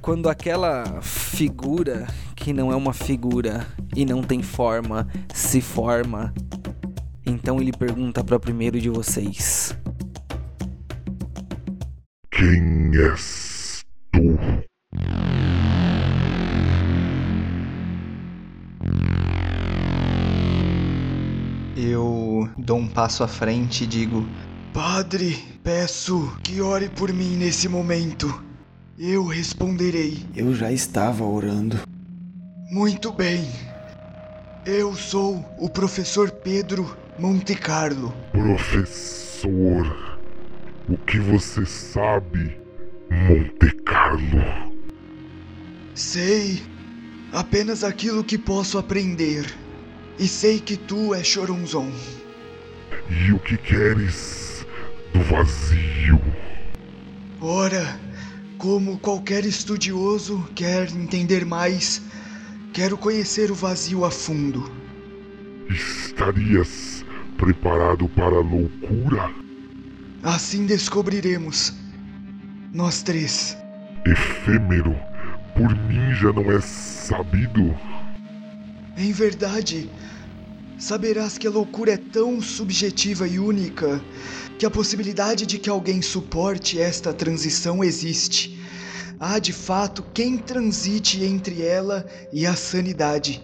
B: Quando aquela figura, que não é uma figura e não tem forma, se forma, então ele pergunta para o primeiro de vocês:
G: Quem és tu?
F: Dou um passo à frente e digo:
A: Padre, peço que ore por mim nesse momento. Eu responderei.
E: Eu já estava orando.
A: Muito bem. Eu sou o professor Pedro Monte Carlo.
G: Professor, o que você sabe, Monte Carlo?
A: Sei apenas aquilo que posso aprender. E sei que tu é Choronzon.
G: E o que queres do vazio?
A: Ora, como qualquer estudioso quer entender mais, quero conhecer o vazio a fundo.
G: Estarias preparado para a loucura?
A: Assim descobriremos. Nós três.
G: Efêmero, por mim já não é sabido.
A: Em verdade, saberás que a loucura é tão subjetiva e única que a possibilidade de que alguém suporte esta transição existe. Há de fato quem transite entre ela e a sanidade.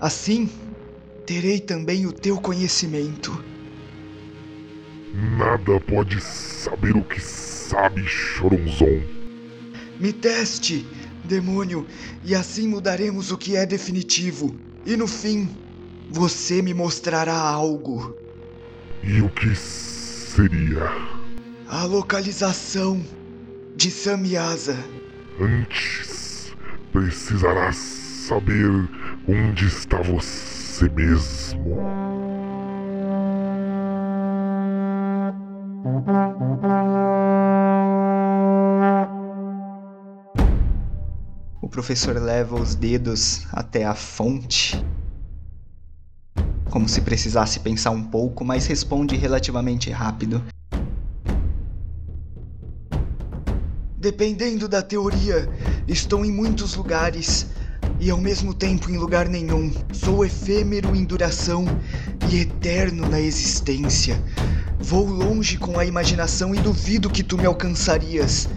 A: Assim, terei também o teu conhecimento.
G: Nada pode saber o que sabe, Choronzon.
A: Me teste, demônio, e assim mudaremos o que é definitivo. E no fim, você me mostrará algo.
G: E o que seria?
A: A localização de Samyasa.
G: Antes, precisarás saber onde está você mesmo.
F: O professor leva os dedos até a fonte. Como se precisasse pensar um pouco, mas responde relativamente rápido.
A: Dependendo da teoria, estou em muitos lugares e ao mesmo tempo em lugar nenhum. Sou efêmero em duração e eterno na existência. Vou longe com a imaginação e duvido que tu me alcançarias.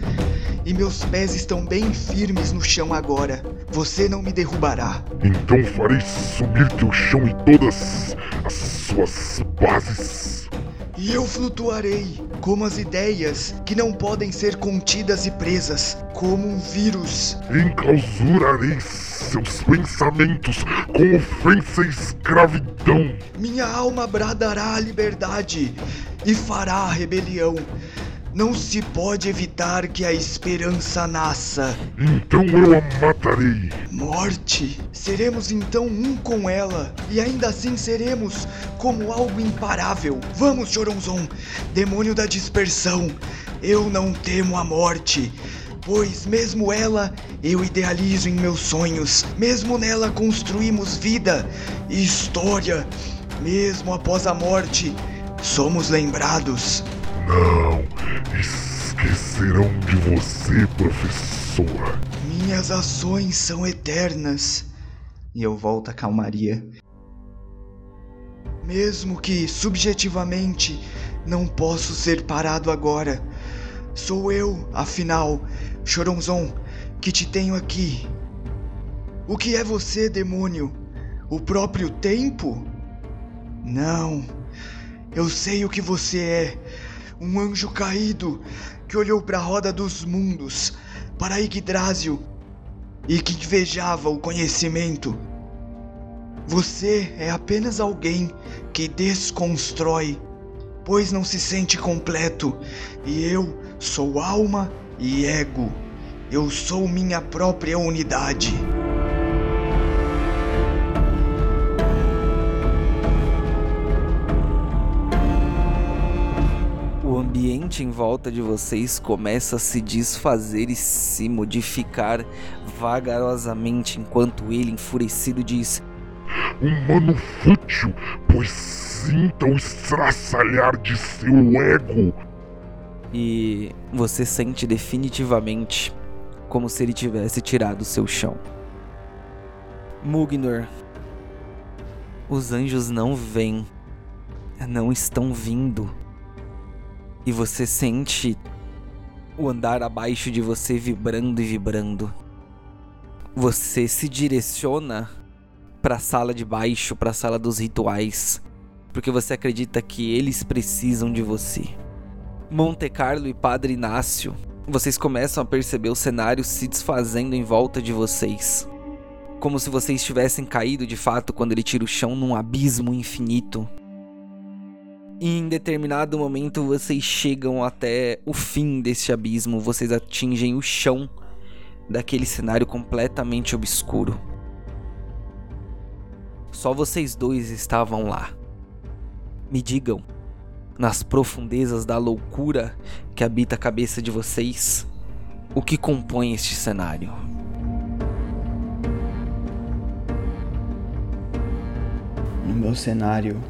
A: E meus pés estão bem firmes no chão agora. Você não me derrubará.
G: Então farei subir teu chão e todas as suas bases.
A: E eu flutuarei, como as ideias que não podem ser contidas e presas, como um vírus.
G: Enclausurarei seus pensamentos com ofensa e escravidão.
A: Minha alma bradará a liberdade e fará a rebelião. Não se pode evitar que a esperança nasça.
G: Então eu a matarei.
A: Morte? Seremos então um com ela, e ainda assim seremos como algo imparável. Vamos, Choronzon, demônio da dispersão. Eu não temo a morte. Pois mesmo ela eu idealizo em meus sonhos, mesmo nela construímos vida e história. Mesmo após a morte, somos lembrados.
G: Não, esquecerão de você, professor.
A: Minhas ações são eternas.
F: E eu volto à calmaria.
A: Mesmo que subjetivamente não posso ser parado agora. Sou eu, afinal, Choronzon, que te tenho aqui. O que é você, demônio? O próprio tempo? Não. Eu sei o que você é. Um anjo caído que olhou para a roda dos mundos, para Yggdrasil, e que invejava o conhecimento. Você é apenas alguém que desconstrói, pois não se sente completo, e eu sou alma e ego. Eu sou minha própria unidade.
B: O ambiente em volta de vocês começa a se desfazer e se modificar vagarosamente enquanto ele, enfurecido, diz:
G: Humano fútil, pois sinta o estraçalhar de seu ego.
B: E você sente definitivamente como se ele tivesse tirado o seu chão. Mugnor, os anjos não vêm, não estão vindo. E você sente o andar abaixo de você vibrando e vibrando. Você se direciona para a sala de baixo, para a sala dos rituais. porque você acredita que eles precisam de você. Monte Carlo e Padre Inácio, vocês começam a perceber o cenário se desfazendo em volta de vocês. Como se vocês tivessem caído de fato quando ele tira o chão num abismo infinito. E em determinado momento vocês chegam até o fim desse abismo, vocês atingem o chão daquele cenário completamente obscuro. Só vocês dois estavam lá. Me digam, nas profundezas da loucura que habita a cabeça de vocês, o que compõe este cenário?
E: No meu cenário,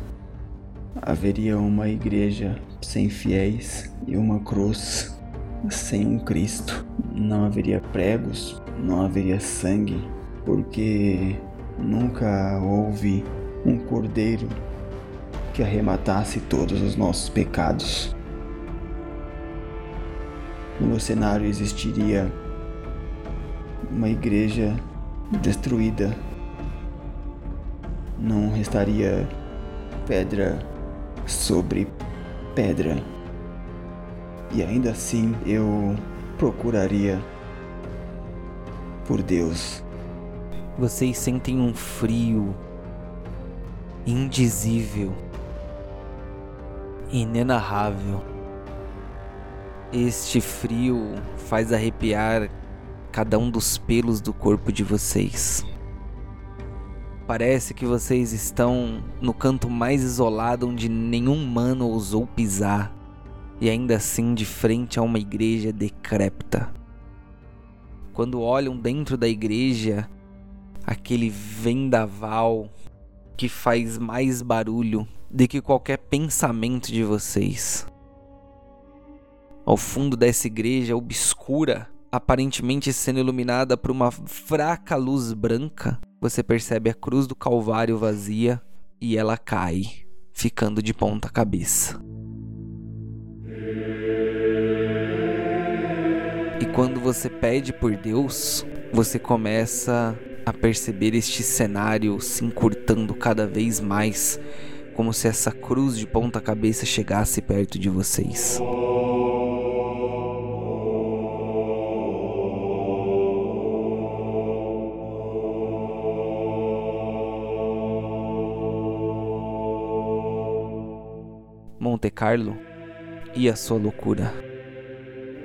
E: haveria uma igreja sem fiéis e uma cruz sem um Cristo. Não haveria pregos, não haveria sangue, porque nunca houve um cordeiro que arrematasse todos os nossos pecados. No meu cenário existiria uma igreja destruída. Não restaria pedra sobre pedra. E ainda assim eu procuraria por Deus.
B: Vocês sentem um frio indizível, inenarrável. Este frio faz arrepiar cada um dos pelos do corpo de vocês. Parece que vocês estão no canto mais isolado onde nenhum humano ousou pisar, e ainda assim de frente a uma igreja decrépita. Quando olham dentro da igreja, aquele vendaval que faz mais barulho do que qualquer pensamento de vocês. Ao fundo dessa igreja obscura, aparentemente sendo iluminada por uma fraca luz branca, você percebe a cruz do Calvário vazia e ela cai, ficando de ponta cabeça. E quando você pede por Deus, você começa a perceber este cenário se encurtando cada vez mais, como se essa cruz de ponta cabeça chegasse perto de vocês. Monte Carlo e a sua loucura.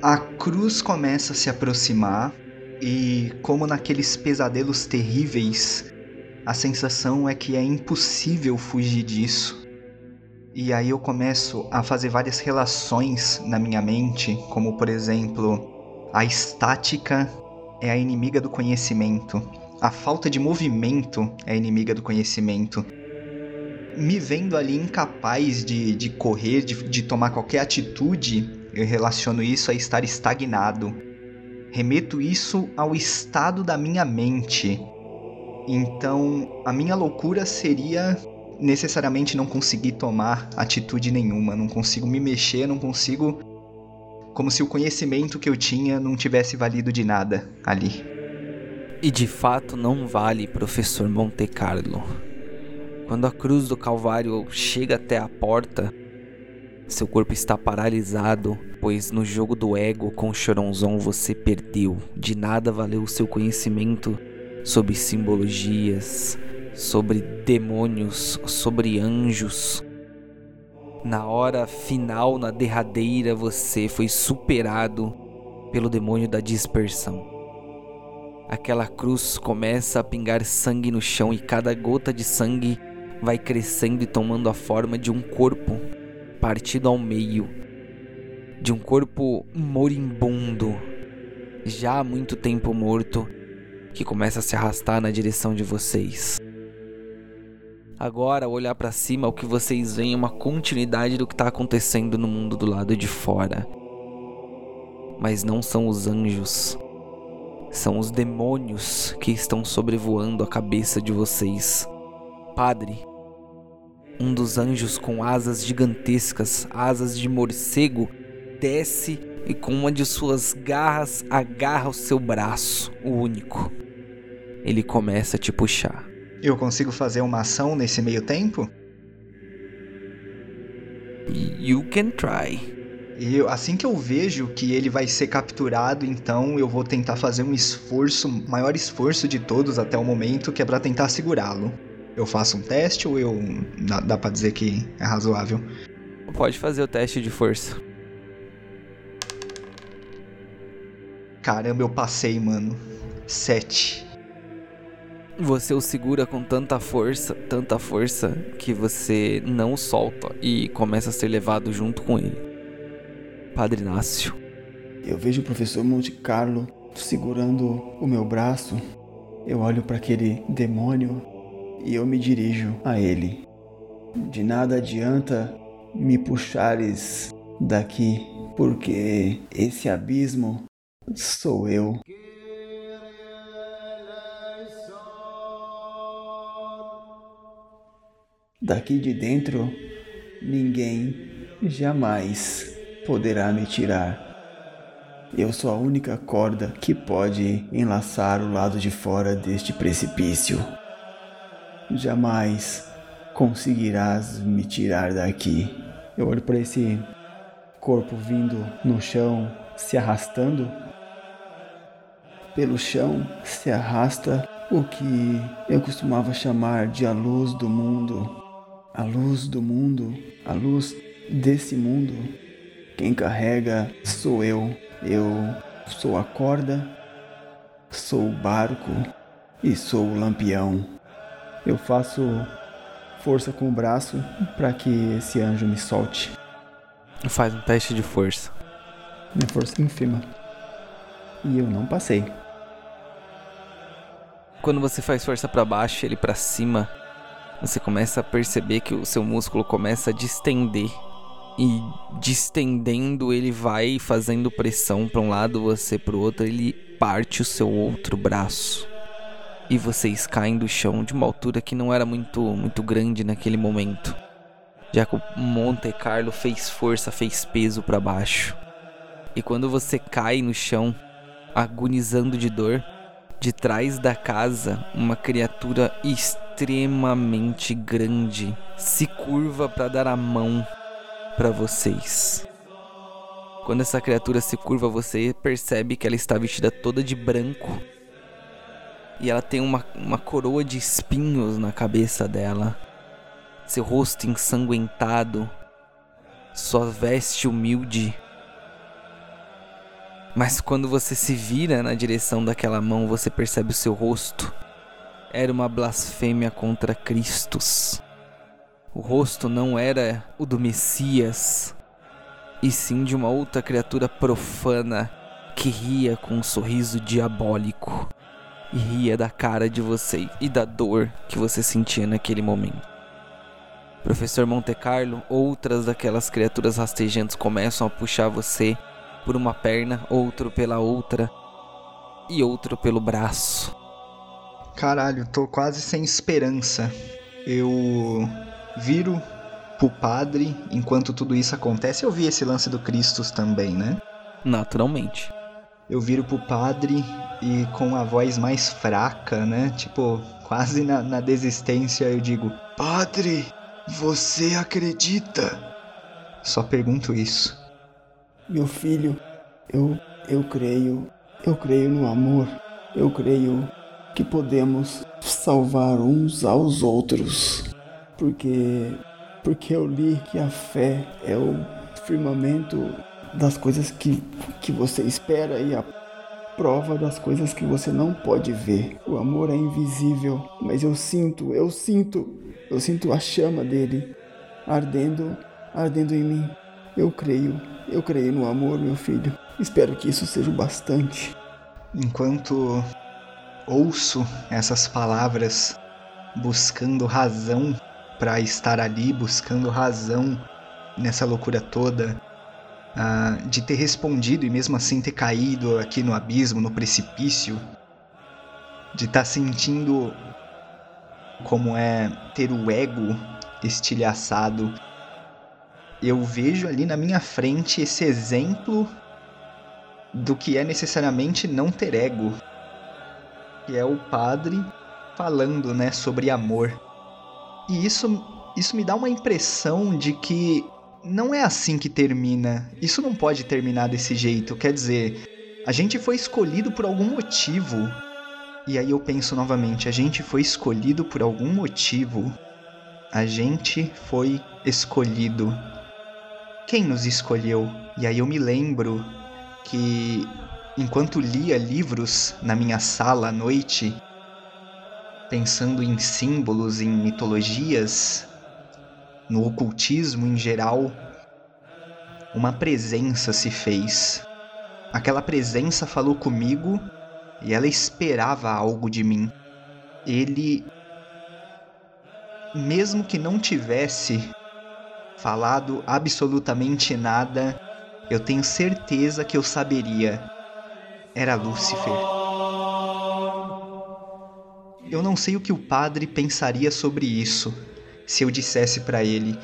F: A cruz começa a se aproximar e, como naqueles pesadelos terríveis, a sensação é que é impossível fugir disso. E aí eu começo a fazer várias relações na minha mente, como por exemplo, a estática é a inimiga do conhecimento, a falta de movimento é a inimiga do conhecimento. Me vendo ali incapaz de, de correr, de, de tomar qualquer atitude, eu relaciono isso a estar estagnado. Remeto isso ao estado da minha mente. Então, a minha loucura seria necessariamente não conseguir tomar atitude nenhuma, não consigo me mexer, não consigo. Como se o conhecimento que eu tinha não tivesse valido de nada ali.
B: E de fato não vale, professor Monte Carlo. Quando a cruz do Calvário chega até a porta, seu corpo está paralisado, pois no jogo do ego com o Choronzon você perdeu. De nada valeu o seu conhecimento sobre simbologias, sobre demônios, sobre anjos. Na hora final, na derradeira, você foi superado pelo demônio da dispersão. Aquela cruz começa a pingar sangue no chão e cada gota de sangue vai crescendo e tomando a forma de um corpo partido ao meio, de um corpo moribundo, já há muito tempo morto, que começa a se arrastar na direção de vocês. Agora, ao olhar para cima, o que vocês veem é uma continuidade do que está acontecendo no mundo do lado de fora. Mas não são os anjos, são os demônios que estão sobrevoando a cabeça de vocês. Padre, um dos anjos com asas gigantescas, asas de morcego, desce e com uma de suas garras agarra o seu braço, o único. Ele começa a te puxar.
F: Eu consigo fazer uma ação nesse meio tempo?
B: You can try.
F: Eu- assim que eu vejo que ele vai ser capturado, então eu vou tentar fazer um esforço, maior esforço de todos até o momento, que é pra tentar segurá-lo. Eu faço um teste ou eu. Dá, dá pra dizer que é razoável?
B: Pode fazer o teste de força.
F: Caramba, eu passei, mano. Sete.
B: Você o segura com tanta força, tanta força, que você não o solta e começa a ser levado junto com ele. Padre Inácio.
E: Eu vejo o professor Monte Carlo segurando o meu braço. Eu olho para aquele demônio e eu me dirijo a ele. De nada adianta me puxares daqui, porque esse abismo sou eu. Daqui de dentro, ninguém jamais poderá me tirar. Eu sou a única corda que pode enlaçar o lado de fora deste precipício. Jamais conseguirás me tirar daqui. Eu olho para esse corpo vindo no chão, se arrastando. Pelo chão se arrasta o que eu costumava chamar de a luz do mundo. A luz do mundo, a luz desse mundo. Quem carrega sou eu. Eu sou a corda, sou o barco e sou o lampião. Eu faço força com o braço para que esse anjo me solte.
B: Faz um teste de força.
E: Minha força é ínfima. E eu não passei.
B: Quando você faz força pra baixo, ele pra cima, você começa a perceber que o seu músculo começa a distender. E distendendo, ele vai fazendo pressão pra um lado, você pro outro, ele parte o seu outro braço. E vocês caem do chão de uma altura que não era muito muito grande naquele momento. Já que o Monte Carlo fez força, fez peso pra baixo. E quando você cai no chão, agonizando de dor, de trás da casa, uma criatura extremamente grande se curva para dar a mão para vocês. Quando essa criatura se curva, você percebe que ela está vestida toda de branco. E ela tem uma, uma coroa de espinhos na cabeça dela. Seu rosto ensanguentado. Sua veste humilde. Mas quando você se vira na direção daquela mão, você percebe o seu rosto. Era uma blasfêmia contra Cristos. O rosto não era o do Messias, e sim de uma outra criatura profana que ria com um sorriso diabólico e ria da cara de você e da dor que você sentia naquele momento. Professor Monte Carlo, outras daquelas criaturas rastejantes começam a puxar você por uma perna, outro pela outra e outro pelo braço.
F: Caralho, tô quase sem esperança. Eu viro pro padre enquanto tudo isso acontece. Eu vi esse lance do Cristos também, né?
B: Naturalmente.
F: Eu viro pro padre e com a voz mais fraca, né? Tipo, quase na, na desistência, eu digo:
A: Padre, você acredita?
F: Só pergunto isso.
E: Meu filho, eu eu creio, eu creio no amor. Eu creio que podemos salvar uns aos outros. Porque porque eu li que a fé é o firmamento das coisas que que você espera e a prova das coisas que você não pode ver. O amor é invisível, mas eu sinto, eu sinto, eu sinto a chama dele ardendo, ardendo em mim. Eu creio, eu creio no amor, meu filho. Espero que isso seja o bastante.
F: Enquanto ouço essas palavras, buscando razão para estar ali, buscando razão nessa loucura toda, ah, de ter respondido e mesmo assim ter caído aqui no abismo, no precipício, de estar sentindo como é ter o ego estilhaçado. Eu vejo ali na minha frente esse exemplo do que é necessariamente não ter ego, que é o padre falando, né, sobre amor. E isso isso me dá uma impressão de que não é assim que termina. Isso não pode terminar desse jeito. Quer dizer, a gente foi escolhido por algum motivo. E aí eu penso novamente, a gente foi escolhido por algum motivo. A gente foi escolhido. Quem nos escolheu? E aí eu me lembro que enquanto lia livros na minha sala à noite, pensando em símbolos, em mitologias, no ocultismo em geral, uma presença se fez. Aquela presença falou comigo e ela esperava algo de mim. Ele, mesmo que não tivesse falado absolutamente nada, eu tenho certeza que eu saberia. Era Lúcifer. Eu não sei o que o padre pensaria sobre isso se eu dissesse para ele,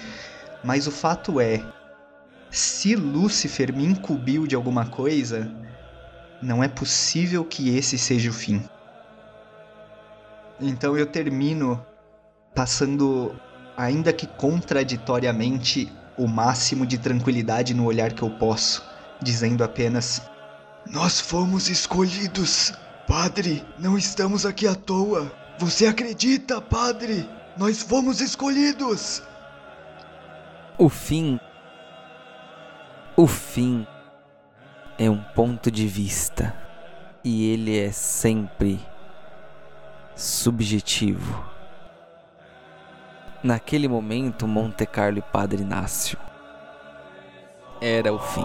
F: mas o fato é, se Lúcifer me incumbiu de alguma coisa, não é possível que esse seja o fim. Então eu termino passando, ainda que contraditoriamente, o máximo de tranquilidade no olhar que eu posso, dizendo apenas:
A: Nós fomos escolhidos. Padre, não estamos aqui à toa. Você acredita, padre? Nós fomos escolhidos.
B: O fim. O fim é um ponto de vista e ele é sempre subjetivo. Naquele momento, Monte Carlo e Padre Inácio era o fim.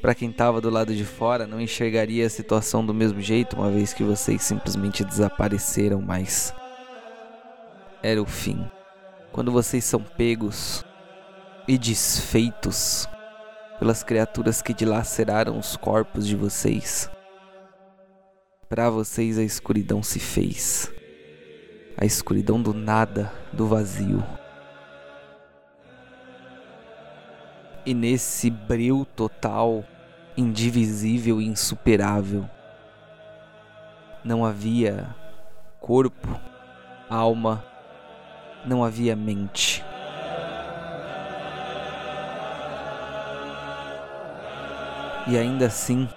B: Para quem estava do lado de fora, não enxergaria a situação do mesmo jeito, uma vez que vocês simplesmente desapareceram, mas era o fim. Quando vocês são pegos e desfeitos pelas criaturas que dilaceraram os corpos de vocês, para vocês a escuridão se fez. A escuridão do nada, do vazio. E nesse breu total, indivisível e insuperável, não havia corpo, alma, não havia mente. E ainda assim,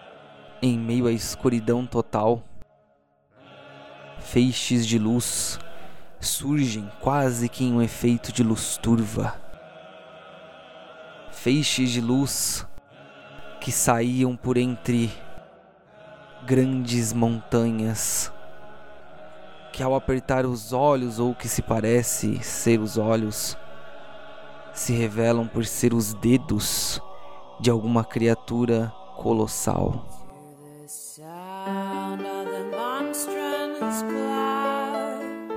B: em meio à escuridão total, feixes de luz surgem quase que em um efeito de luz turva. Feixes de luz que saíam por entre grandes montanhas, que ao apertar os olhos, ou que se parece ser os olhos, se revelam por ser os dedos de alguma criatura colossal.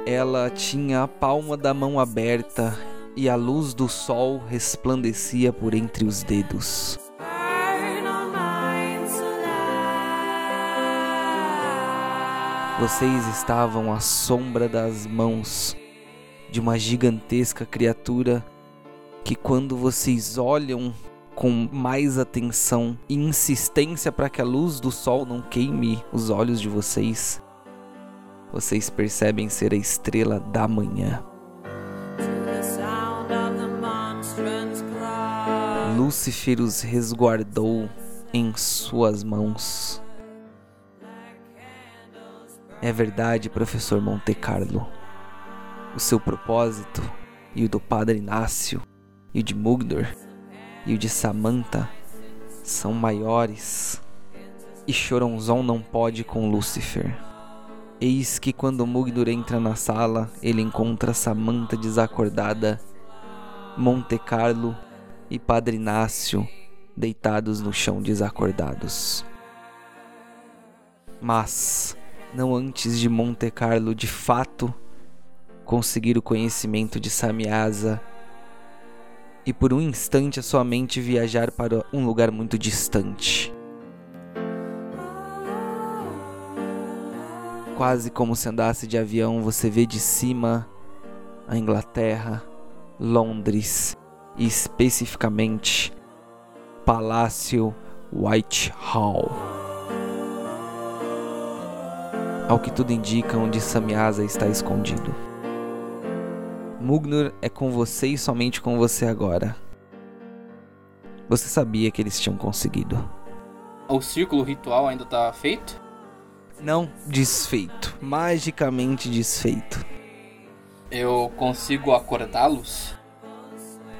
B: Ela tinha a palma da mão aberta e a luz do sol resplandecia por entre os dedos. Vocês estavam à sombra das mãos de uma gigantesca criatura que, quando vocês olham com mais atenção e insistência para que a luz do sol não queime os olhos de vocês, vocês percebem ser a estrela da manhã. Lúcifer os resguardou em suas mãos. É verdade, professor Monte Carlo. O seu propósito e o do Padre Inácio e o de Mugdor e o de Samantha são maiores. E Choronzon não pode com Lúcifer. Eis que quando Mugdor entra na sala, ele encontra Samantha desacordada, Monte Carlo e Padre Inácio deitados no chão desacordados. Mas não antes de Monte Carlo de fato conseguir o conhecimento de Samiasa e por um instante a sua mente viajar para um lugar muito distante. Quase como se andasse de avião, você vê de cima a Inglaterra, Londres e especificamente Palácio Whitehall. Ao que tudo indica onde Samyasa está escondido. Mugnur é com você e somente com você agora. Você sabia que eles tinham conseguido.
D: O círculo ritual ainda tá feito?
B: Não desfeito, magicamente desfeito.
D: Eu consigo acordá-los?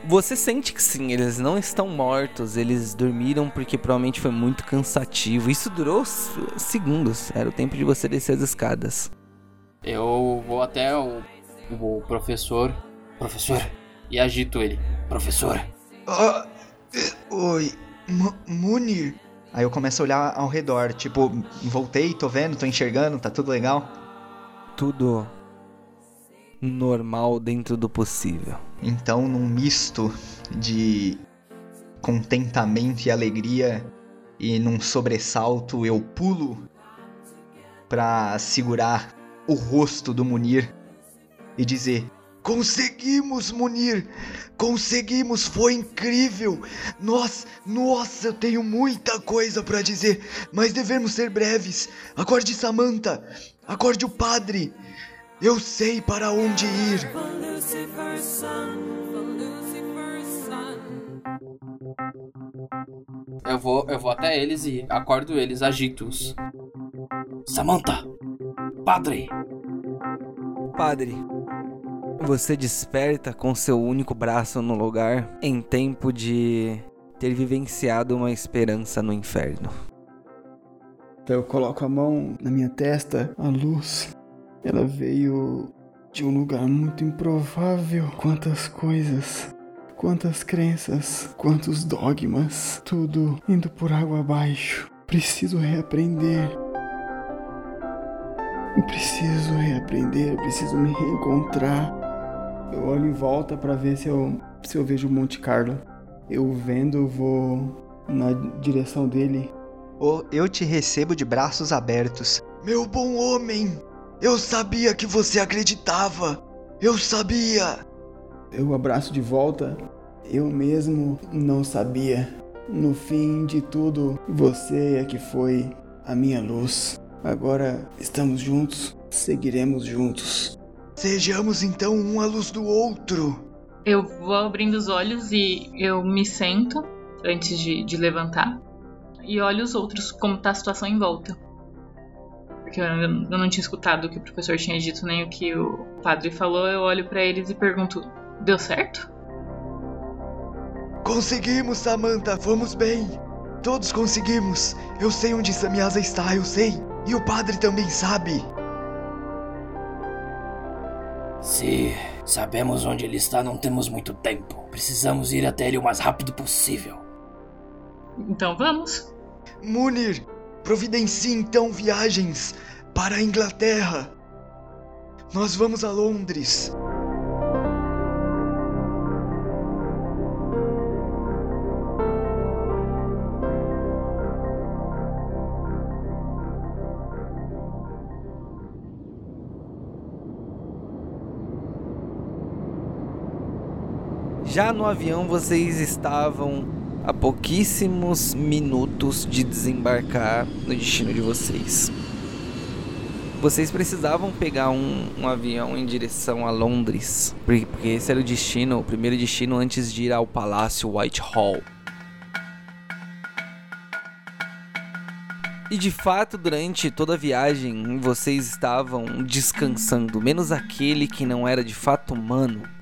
B: Você sente que sim, eles não estão mortos, eles dormiram porque provavelmente foi muito cansativo. Isso durou segundos, era o tempo de você descer as escadas.
D: Eu vou até o, o professor. Professor. E agito ele. Professor.
A: Ah, eh, oi, Mu- Munir.
F: Aí eu começo a olhar ao redor, tipo, voltei, tô vendo, tô enxergando, tá tudo legal.
B: Tudo normal dentro do possível.
F: Então, num misto de contentamento e alegria e num sobressalto, eu pulo pra segurar o rosto do Munir e dizer:
A: Conseguimos, Munir! Conseguimos, foi incrível! Nós, nossa, eu tenho muita coisa pra dizer, mas devemos ser breves. Acorde Samantha, acorde o padre. Eu sei para onde ir.
D: Eu vou, eu vou até eles e acordo eles, agito-os. Samantha! Padre!
B: Padre, você desperta com seu único braço no lugar em tempo de ter vivenciado uma esperança no inferno.
E: Então eu coloco a mão na minha testa, a luz. Ela veio de um lugar muito improvável. Quantas coisas, quantas crenças, quantos dogmas, tudo indo por água abaixo. Preciso reaprender. Eu preciso reaprender, preciso me reencontrar. Eu olho em volta para ver se eu, se eu vejo o Monte Carlo. Eu vendo, vou na direção dele.
F: "Ô, Eu te recebo de braços abertos.
A: Meu bom homem, eu sabia que você acreditava. Eu sabia.
E: Eu abraço de volta. Eu mesmo não sabia. No fim de tudo, você é que foi a minha luz. Agora estamos juntos, seguiremos juntos.
A: Sejamos então um à luz do outro.
C: Eu vou abrindo os olhos e eu me sento antes de, de levantar e olho os outros, como tá a situação em volta. Porque eu, eu não tinha escutado o que o professor tinha dito, nem o que o padre falou. Eu olho pra eles e pergunto: deu certo?
A: Conseguimos, Samantha, vamos bem. Todos conseguimos. Eu sei onde Samyasa está, eu sei. E o padre também sabe.
H: Se sabemos onde ele está, não temos muito tempo. Precisamos ir até ele o mais rápido possível.
C: Então vamos.
A: Munir, providencie então viagens para a Inglaterra. Nós vamos a Londres.
B: Já no avião vocês estavam a pouquíssimos minutos de desembarcar no destino de vocês. Vocês precisavam pegar um, um avião em direção a Londres, porque porque esse era o destino, o primeiro destino antes de ir ao Palácio Whitehall. E de fato, durante toda a viagem, vocês estavam descansando, menos aquele que não era de fato humano.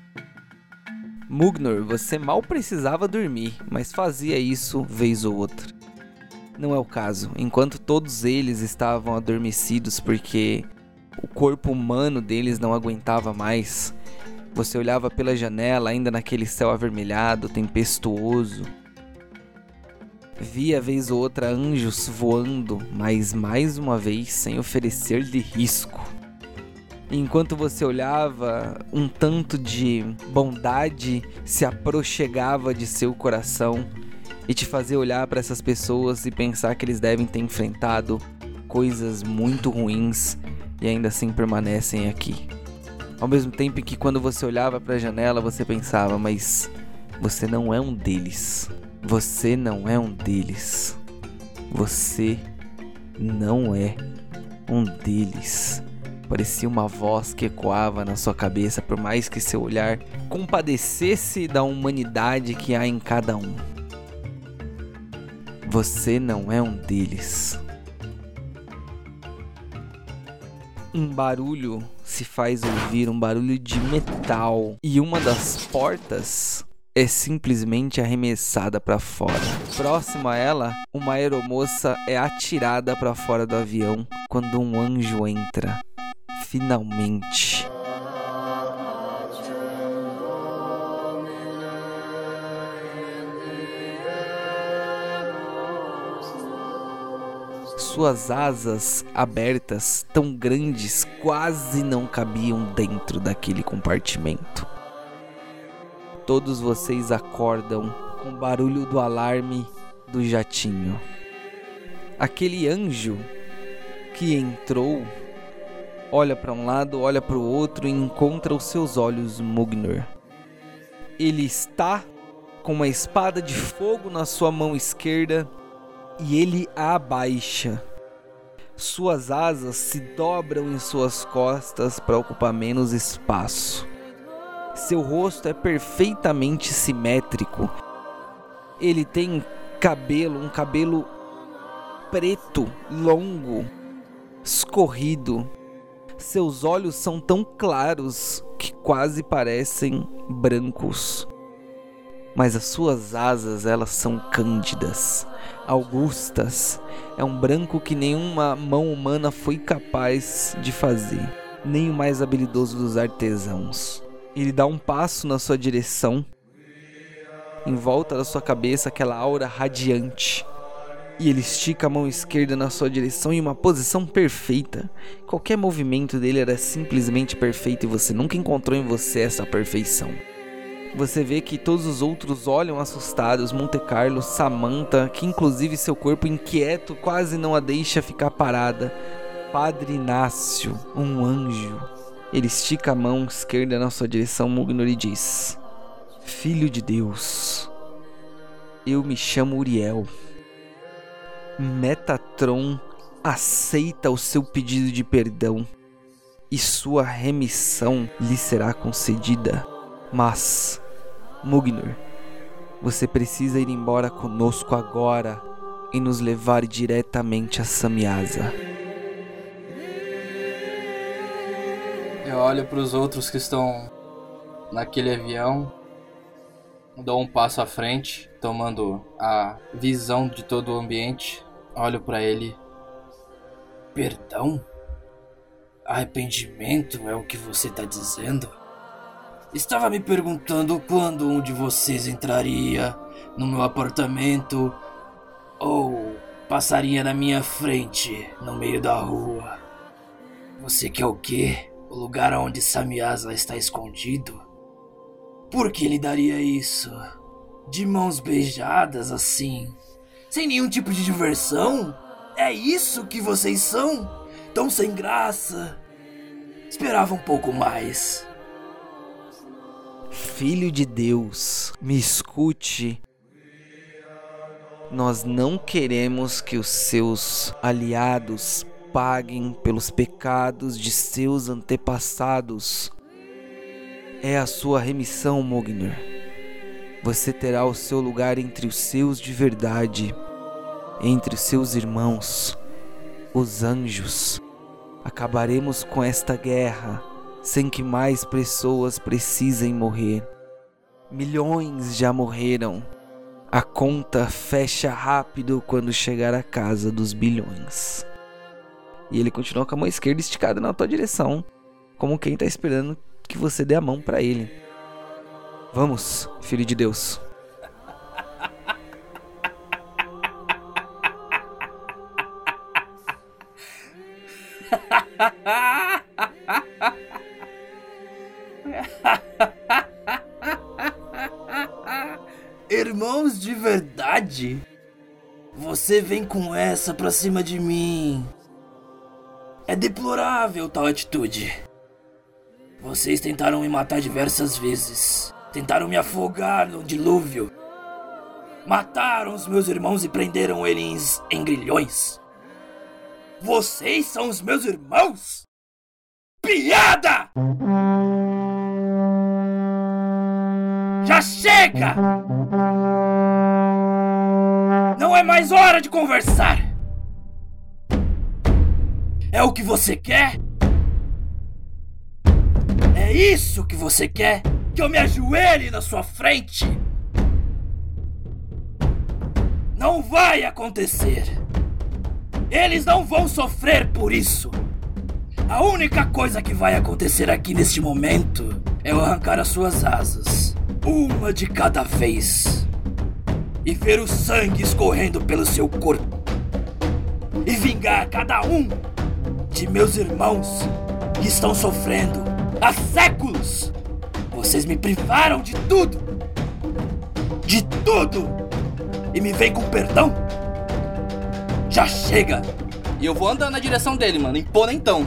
B: Mugnor, você mal precisava dormir, mas fazia isso vez ou outra. Não é o caso, enquanto todos eles estavam adormecidos porque o corpo humano deles não aguentava mais. Você olhava pela janela, ainda naquele céu avermelhado, tempestuoso. Via vez ou outra anjos voando, mas mais uma vez sem oferecer-lhe risco. Enquanto você olhava, um tanto de bondade se aproxegava de seu coração e te fazia olhar para essas pessoas e pensar que eles devem ter enfrentado coisas muito ruins e ainda assim permanecem aqui. Ao mesmo tempo que quando você olhava para a janela, você pensava, mas você não é um deles. Você não é um deles. Você não é um deles. Parecia uma voz que ecoava na sua cabeça, por mais que seu olhar compadecesse da humanidade que há em cada um. Você não é um deles. Um barulho se faz ouvir, um barulho de metal, e uma das portas é simplesmente arremessada para fora. Próximo a ela, uma aeromoça é atirada para fora do avião quando um anjo entra. Finalmente. Suas asas abertas, tão grandes, quase não cabiam dentro daquele compartimento. Todos vocês acordam com o barulho do alarme do jatinho. Aquele anjo que entrou olha para um lado, olha para o outro e encontra os seus olhos Mugnor. Ele está com uma espada de fogo na sua mão esquerda e ele a abaixa. Suas asas se dobram em suas costas para ocupar menos espaço. Seu rosto é perfeitamente simétrico. Ele tem cabelo, um cabelo preto, longo, escorrido. Seus olhos são tão claros que quase parecem brancos. Mas as suas asas, elas são cândidas, augustas. É um branco que nenhuma mão humana foi capaz de fazer, nem o mais habilidoso dos artesãos. Ele dá um passo na sua direção. Em volta da sua cabeça, aquela aura radiante. E ele estica a mão esquerda na sua direção em uma posição perfeita. Qualquer movimento dele era simplesmente perfeito e você nunca encontrou em você essa perfeição. Você vê que todos os outros olham assustados, Monte Carlo, Samantha, que inclusive seu corpo inquieto quase não a deixa ficar parada. Padre Inácio, um anjo, ele estica a mão esquerda na sua direção, Mugnor, e diz: Filho de Deus, eu me chamo Uriel. Metatron aceita o seu pedido de perdão e sua remissão lhe será concedida. Mas, Mugnor, você precisa ir embora conosco agora e nos levar diretamente a Samyasa.
I: Eu olho para os outros que estão naquele avião, dou um passo à frente, tomando a visão de todo o ambiente. Olho para ele.
D: Perdão? Arrependimento é o que você tá dizendo? Estava me perguntando quando um de vocês entraria no meu apartamento ou passaria na minha frente no meio da rua. Você quer o quê? O lugar onde Samyasa está escondido? Por que ele daria isso? De mãos beijadas assim? Sem nenhum tipo de diversão? É isso que vocês são? Tão sem graça? Esperava um pouco mais.
B: Filho de Deus, me escute. Nós não queremos que os seus aliados paguem pelos pecados de seus antepassados. É a sua remissão, Mognor. Você terá o seu lugar entre os seus de verdade, entre seus irmãos, os anjos. Acabaremos com esta guerra sem que mais pessoas precisem morrer. Milhões já morreram. A conta fecha rápido quando chegar à casa dos bilhões. E ele continua com a mão esquerda esticada na tua direção, como quem tá esperando que você dê a mão para ele. Vamos, filho de Deus.
D: Irmãos de verdade? Você vem com essa pra cima de mim. É deplorável tal atitude. Vocês tentaram me matar diversas vezes. Tentaram me afogar no dilúvio. Mataram os meus irmãos e prenderam eles em grilhões. Vocês são os meus irmãos?
H: piada! Já chega! Não é mais hora de conversar! É o que você quer? É isso que você quer? Que eu me ajoelhe na sua frente? Não vai acontecer! Eles não vão sofrer por isso! A única coisa que vai acontecer aqui neste momento é eu arrancar as suas asas, uma de cada vez, e ver o sangue escorrendo pelo seu corpo, e vingar cada um de meus irmãos que estão sofrendo há séculos. Vocês me privaram de tudo, de tudo, e me vem com perdão? Já chega!
D: E eu vou andando na direção dele, mano, imponentão.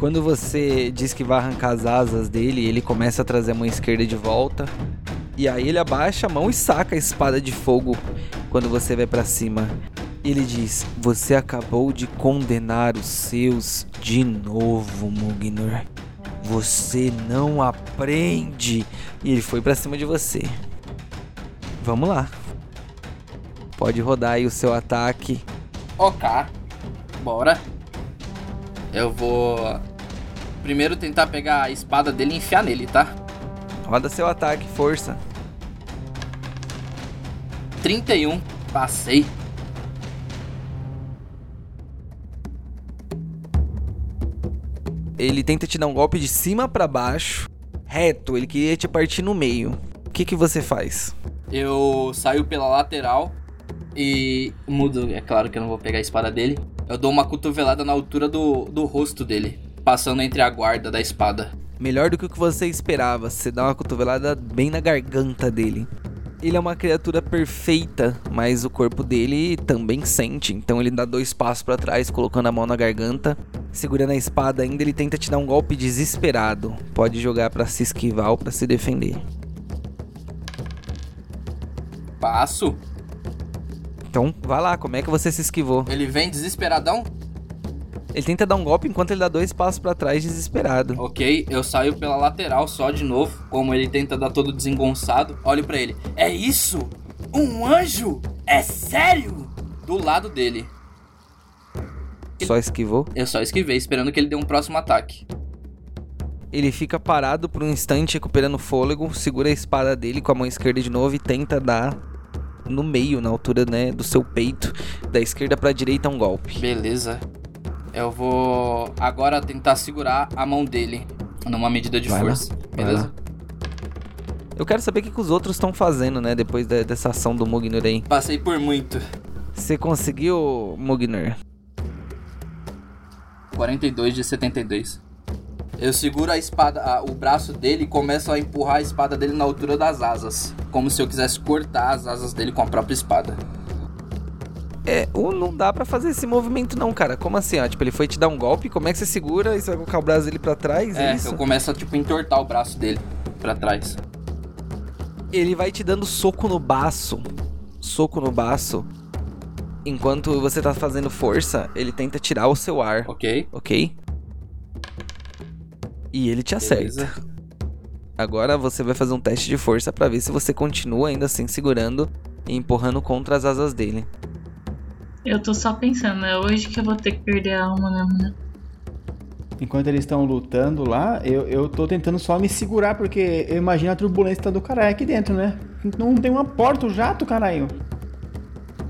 B: Quando você diz que vai arrancar as asas dele, ele começa a trazer a mão esquerda de volta. E aí ele abaixa a mão e saca a espada de fogo quando você vai pra cima. Ele diz: Você acabou de condenar os seus de novo, Mugnor. Você não aprende. E ele foi pra cima de você. Vamos lá. Pode rodar aí o seu ataque.
D: Ok. Bora. Eu vou primeiro tentar pegar a espada dele e enfiar nele, tá?
B: Roda seu ataque, força.
D: 31. Passei.
B: Ele tenta te dar um golpe de cima pra baixo, reto. Ele queria te partir no meio. O que que você faz?
D: Eu saio pela lateral e mudo. É claro que eu não vou pegar a espada dele. Eu dou uma cotovelada na altura do, do rosto dele, passando entre a guarda da espada.
B: Melhor do que o que você esperava. Você dá uma cotovelada bem na garganta dele. Ele é uma criatura perfeita, mas o corpo dele também sente. Então ele dá dois passos pra trás, colocando a mão na garganta, segurando a espada ainda. Ele tenta te dar um golpe desesperado. Pode jogar pra se esquivar ou pra se defender.
D: Passo.
B: Então, vai lá, como é que você se esquivou?
D: Ele vem desesperadão.
B: Ele tenta dar um golpe enquanto ele dá dois passos pra trás, desesperado.
D: Ok, eu saio pela lateral só de novo. Como ele tenta dar todo desengonçado. Olho pra ele. É isso? Um anjo? É sério? Do lado dele.
B: Só esquivou.
D: Eu só esquivei, esperando que ele dê um próximo ataque.
B: Ele fica parado por um instante, recuperando fôlego, segura a espada dele com a mão esquerda de novo e tenta dar no meio, na altura né, do seu peito, da esquerda pra direita um golpe.
D: Beleza. Eu vou agora tentar segurar a mão dele numa medida de
B: Vai lá,
D: força.
B: vai
D: Beleza?
B: lá. Eu quero saber o que, que os outros estão fazendo, né, depois de- dessa ação do Mugnur aí.
D: Passei por muito.
B: Você conseguiu, Mugnur?
D: 42 de 72. Eu seguro a espada, a- o braço dele e começo a empurrar a espada dele na altura das asas. Como se eu quisesse cortar as asas dele com a própria espada.
B: É, ou não dá pra fazer esse movimento não, cara. Como assim, ó? Tipo, ele foi te dar um golpe, como é que você segura e você vai colocar o braço dele pra trás? É,
D: É, eu começo a tipo entortar o braço dele pra trás.
B: Ele vai te dando soco no baço. Soco no baço. Enquanto você tá fazendo força, ele tenta tirar o seu ar,
D: Ok?
B: ok? E ele te acerta.
D: Beleza.
B: Agora você vai fazer um teste de força pra ver se você continua ainda assim segurando e empurrando contra as asas dele.
C: Eu tô só pensando, é hoje que eu vou ter que perder a alma mesmo, né?
E: Enquanto eles estão lutando lá, eu, eu tô tentando só me segurar, porque eu imagino a turbulência do caralho aqui dentro, né? Não tem uma porta, o jato, caralho.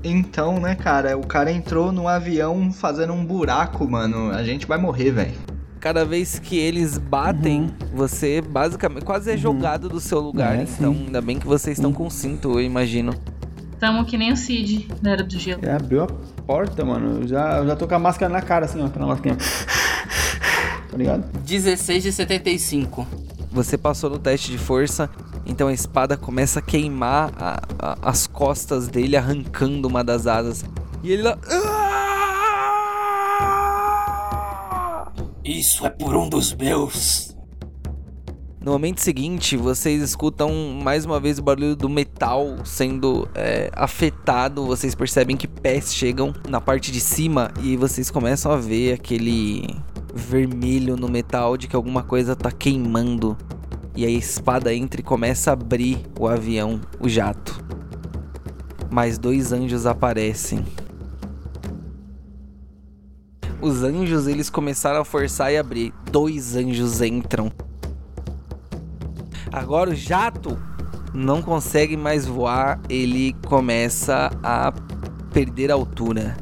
F: Então, né, cara, o cara entrou no avião fazendo um buraco, mano. A gente vai morrer, velho.
B: Cada vez que eles batem, você basicamente quase é jogado do seu lugar.
E: É,
B: então,
E: sim.
B: ainda bem que vocês estão com cinto, eu imagino.
C: Tamo que nem o Cid na Era do Gelo.
E: Ele abriu a porta, mano. Eu já, eu já tô com a máscara na cara, assim, ó. Aquela máscara. Tá ligado?
D: 16 de 75.
B: Você passou no teste de força, então a espada começa a queimar a- a- as costas dele, arrancando uma das asas. E ele lá.
H: Isso é por um dos meus.
B: No momento seguinte, vocês escutam mais uma vez o barulho do metal sendo é, afetado. Vocês percebem que pés chegam na parte de cima e vocês começam a ver aquele vermelho no metal de que alguma coisa tá queimando. E a espada entra e começa a abrir o avião, o jato. Mais dois anjos aparecem. Os anjos eles começaram a forçar e abrir. Dois anjos entram. Agora o jato não consegue mais voar, ele começa a perder altura.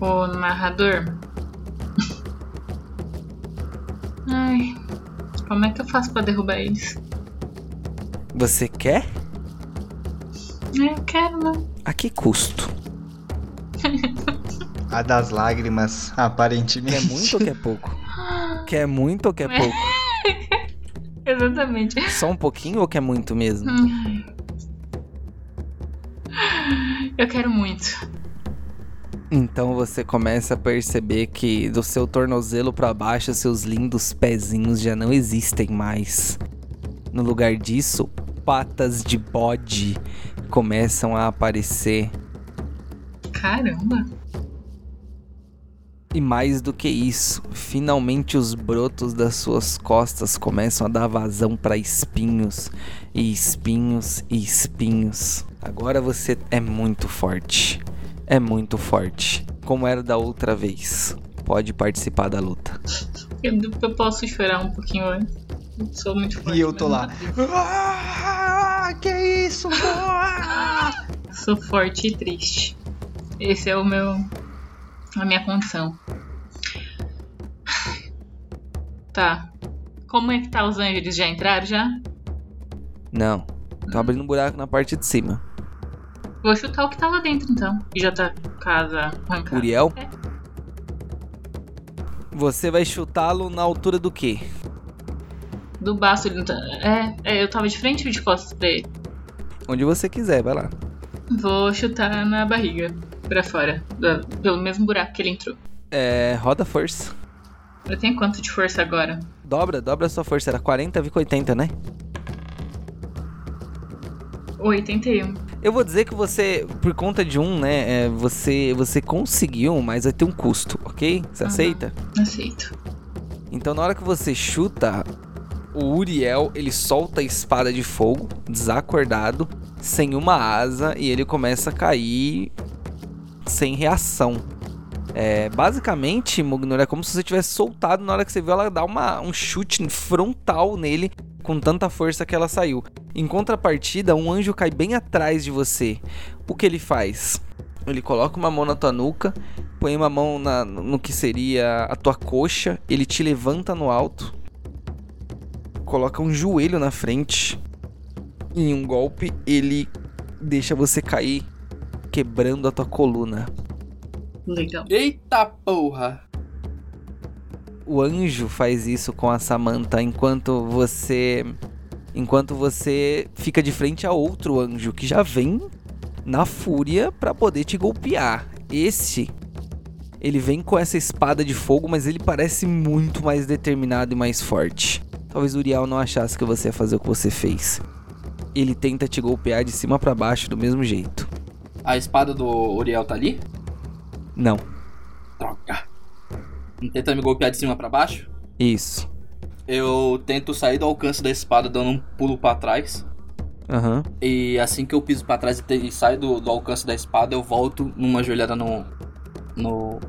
C: Ô, narrador. Ai, como é que eu faço pra derrubar eles?
B: Você quer?
C: Eu quero, né?
B: A que custo? <laughs>
F: A das lágrimas, aparentemente.
B: Quer muito ou quer pouco? Quer muito ou quer <laughs> pouco?
C: Exatamente.
B: Só um pouquinho ou quer muito mesmo?
C: Ai. Eu quero muito.
B: Então você começa a perceber que do seu tornozelo pra baixo, seus lindos pezinhos já não existem mais. No lugar disso, patas de bode começam a aparecer.
C: Caramba.
B: E mais do que isso, finalmente os brotos das suas costas começam a dar vazão para espinhos, e espinhos e espinhos. Agora você é muito forte. É muito forte. Como era da outra vez. Pode participar da luta.
C: Eu, eu posso chorar um pouquinho antes. Eu sou muito forte.
F: E eu tô lá. Ah, que isso? Ah!
C: Sou forte e triste. Esse é o meu. A minha condição. Tá. Como é que tá os anjos? Eles já entraram já?
B: Não. Tô abrindo um buraco na parte de cima.
C: Vou chutar o que tá lá dentro então. E já tá casa arrancada.
B: Uriel?
C: É.
B: Você vai chutá-lo na altura do quê?
C: Do baço ele não tá. É, é, eu tava de frente ou de costas pra ele?
B: Onde você quiser, vai lá.
C: Vou chutar na barriga. Pra fora. do- pelo mesmo buraco que ele entrou.
B: É. Roda força.
C: Eu tenho quanto de força agora?
B: Dobra, dobra a sua força. Era 40, vi com 80, né?
C: 81.
B: Eu vou dizer que você, por conta de um, né? é, você, você conseguiu, mas vai ter um custo, ok? Você
C: Aham.
B: aceita?
C: Aceito.
B: Então na hora que você chuta, o Uriel ele solta a espada de fogo, desacordado, sem uma asa, e ele começa a cair sem reação. É, basicamente, Mugnor, é como se você tivesse soltado na hora que você viu ela dar uma, um chute frontal nele com tanta força que ela saiu. Em contrapartida, um anjo cai bem atrás de você. O que ele faz? Ele coloca uma mão na tua nuca, põe uma mão na- no que seria a tua coxa, ele te levanta no alto, coloca um joelho na frente, e em um golpe ele deixa você cair, quebrando a tua coluna.
C: Legal.
D: Eita porra!
B: O anjo faz isso com a Samantha enquanto você enquanto você fica de frente a outro anjo que já vem na fúria pra poder te golpear. Esse ele vem com essa espada de fogo, mas ele parece muito mais determinado e mais forte. Talvez o Uriel não achasse que você ia fazer o que você fez. Ele tenta te golpear de cima pra baixo do mesmo jeito.
D: A espada do Uriel tá ali?
B: Não.
D: Droga. Não tenta me golpear de cima pra baixo?
B: Isso.
D: Eu tento sair do alcance da espada dando um pulo pra trás.
B: Aham.
D: E assim que eu piso pra trás e, e saio do, do alcance da espada, eu volto numa joelhada no. no.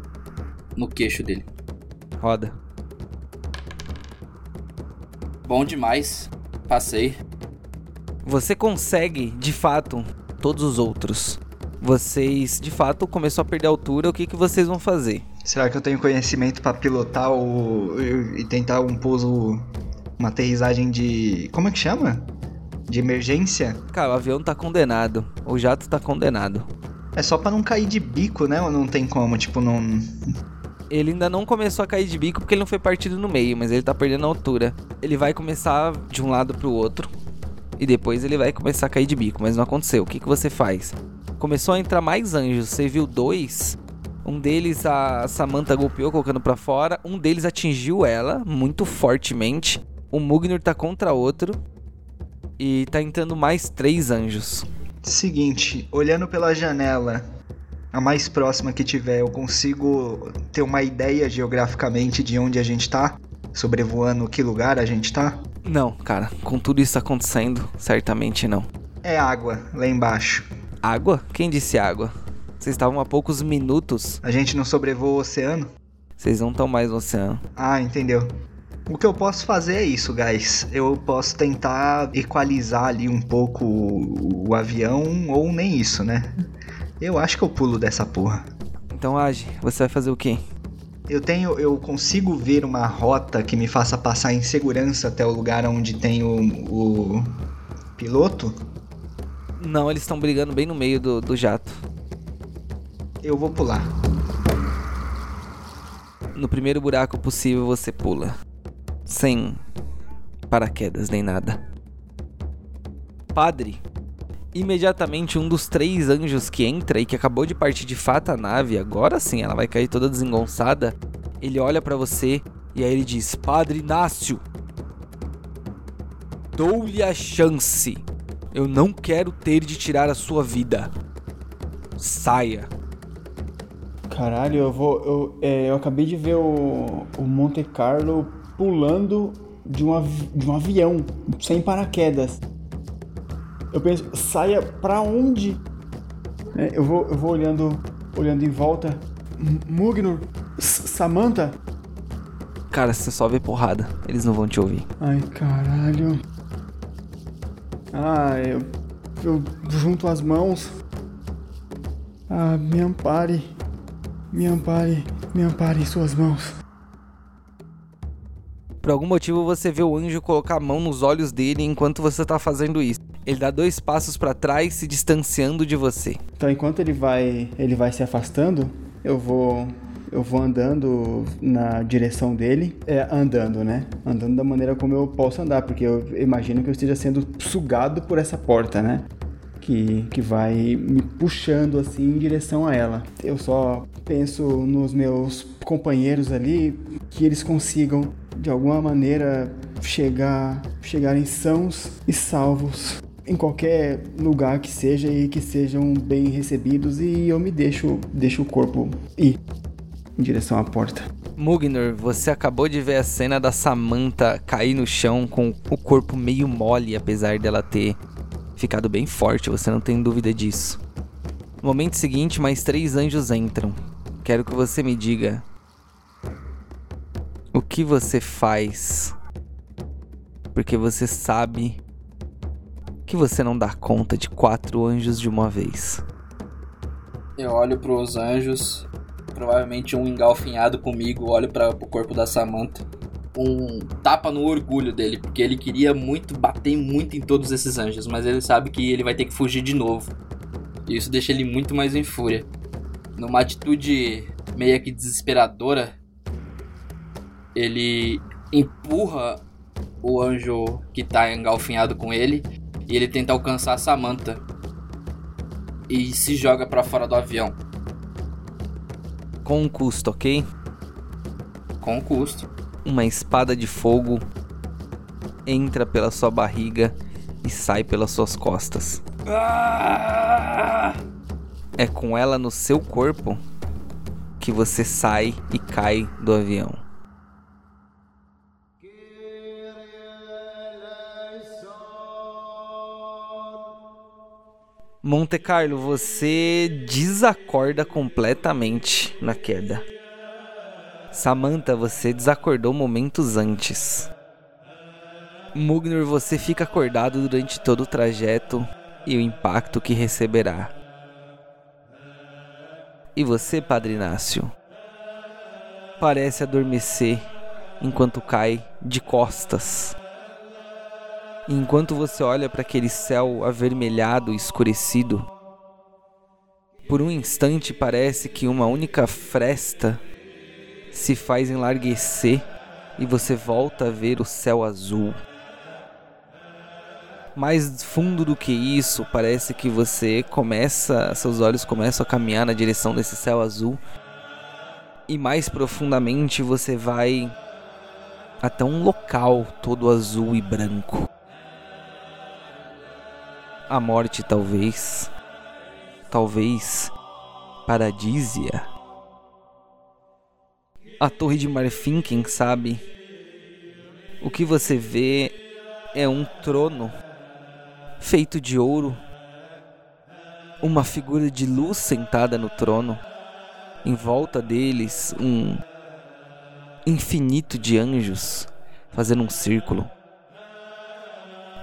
D: no queixo dele.
B: Roda.
D: Bom demais. Passei.
B: Você consegue, de fato, todos os outros. Vocês, de fato, começou a perder altura. O que, que vocês vão fazer?
F: Será que eu tenho conhecimento pra pilotar o. e tentar um pouso. uma aterrissagem de. como é que chama? De emergência?
B: Cara, o avião tá condenado. O jato tá condenado.
F: É só pra não cair de bico, né? Ou não tem como? Tipo, não.
B: Ele ainda não começou a cair de bico porque ele não foi partido no meio, mas ele tá perdendo altura. Ele vai começar de um lado pro outro. E depois ele vai começar a cair de bico, mas não aconteceu. O que, que você faz? Começou a entrar mais anjos. Você viu dois. Um deles a Samantha golpeou, colocando pra fora. Um deles atingiu ela muito fortemente. O Mugnur tá contra outro. E tá entrando mais três anjos.
F: Seguinte, olhando pela janela, A mais próxima que tiver, eu consigo ter uma ideia geograficamente de onde a gente tá? Sobrevoando que lugar a gente tá?
B: Não, cara, com tudo isso acontecendo, certamente não.
F: É água, lá embaixo.
B: Água? Quem disse água? Vocês estavam há poucos minutos.
F: A gente não sobrevoa o oceano?
B: Vocês não estão mais no oceano.
F: Ah, entendeu. O que eu posso fazer é isso, guys. Eu posso tentar equalizar ali um pouco o, o avião, ou nem isso, né? Eu acho que eu pulo dessa porra.
B: Então, Age, você vai fazer o quê?
F: Eu tenho, eu consigo ver uma rota que me faça passar em segurança até o lugar onde tem o, o piloto.
B: Não, eles estão brigando bem no meio do, do jato.
F: Eu vou pular.
B: No primeiro buraco possível você pula. Sem paraquedas nem nada. Padre, imediatamente um dos três anjos que entra e que acabou de partir de fato a nave, agora sim ela vai cair toda desengonçada. Ele olha pra você e aí ele diz: Padre Inácio, dou-lhe a chance. Eu não quero ter de tirar a sua vida. Saia.
E: Caralho, eu vou. Eu, é, eu acabei de ver o, o Monte Carlo pulando de um, avi- de um avião, sem paraquedas. Eu penso, saia pra onde? É, eu, vou, eu vou olhando, olhando em volta. Mugnor, Samantha.
B: Cara, você só vê porrada. Eles não vão te ouvir.
E: Ai, caralho. Ah, eu, eu junto as mãos. Ah, me ampare. Me ampare. Me ampare em suas mãos.
B: Por algum motivo você vê o anjo colocar a mão nos olhos dele enquanto você tá fazendo isso. Ele dá dois passos pra trás, se distanciando de você.
E: Então, enquanto ele vai, ele vai se afastando, eu vou, eu vou andando na direção dele, é andando, né? Andando da maneira como eu posso andar, porque eu imagino que eu esteja sendo sugado por essa porta, né? Que, que vai me puxando assim em direção a ela. Eu só penso nos meus companheiros ali, que eles consigam de alguma maneira chegar, chegarem sãos e salvos em qualquer lugar que seja e que sejam bem recebidos e eu me deixo, deixo o corpo ir em direção à porta.
B: Mugnor, você acabou de ver a cena da Samantha cair no chão com o corpo meio mole, apesar dela ter ficado bem forte, você não tem dúvida disso. No momento seguinte, mais três anjos entram. Quero que você me diga o que você faz, porque você sabe que você não dá conta de quatro anjos de uma vez.
D: Eu olho pros anjos, provavelmente um engalfinhado comigo, olho para o corpo da Samantha. Um tapa no orgulho dele, porque ele queria muito bater muito em todos esses anjos, mas ele sabe que ele vai ter que fugir de novo. E isso deixa ele muito mais em fúria. Numa atitude meio que desesperadora, ele empurra o anjo que tá engalfinhado com ele e ele tenta alcançar a Samantha e se joga pra fora do avião
B: Com um custo, ok?
D: com custo.
B: uma espada de fogo entra pela sua barriga e sai pelas suas costas. É com ela no seu corpo que você sai e cai do avião. Monte Carlo, você desacorda completamente na queda. Samantha, você desacordou momentos antes. Mugnor, você fica acordado durante todo o trajeto e o impacto que receberá. E você, Padre Inácio, parece adormecer enquanto cai de costas. E enquanto você olha para aquele céu avermelhado e escurecido, por um instante parece que uma única fresta se faz enlarguecer e você volta a ver o céu azul. Mais fundo do que isso, parece que você começa, seus olhos começam a caminhar na direção desse céu azul. E mais profundamente você vai até um local todo azul e branco. A morte, talvez. Talvez paradísia. A Torre de Marfim, quem sabe? O que você vê é um trono feito de ouro, uma figura de luz sentada no trono, em volta deles um infinito de anjos fazendo um círculo.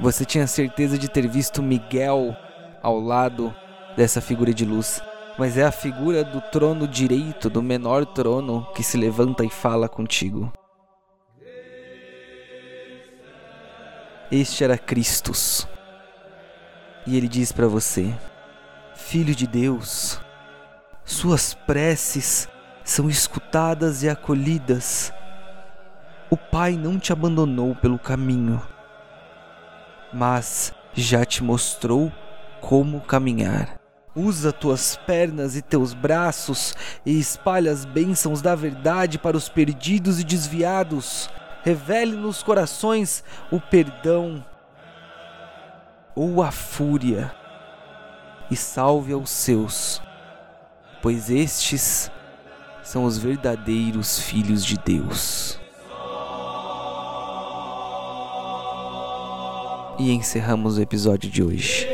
B: Você tinha certeza de ter visto Miguel ao lado dessa figura de luz, mas é a figura do trono direito, do menor trono, que se levanta e fala contigo. Este era Cristos. E ele diz para você: Filho de Deus, suas preces são escutadas e acolhidas. O Pai não te abandonou pelo caminho, mas já te mostrou como caminhar. Usa tuas pernas e teus braços e espalha as bênçãos da verdade para os perdidos e desviados. Revele nos corações o perdão ou a fúria e salve aos seus, pois estes são os verdadeiros filhos de Deus. E encerramos o episódio de hoje.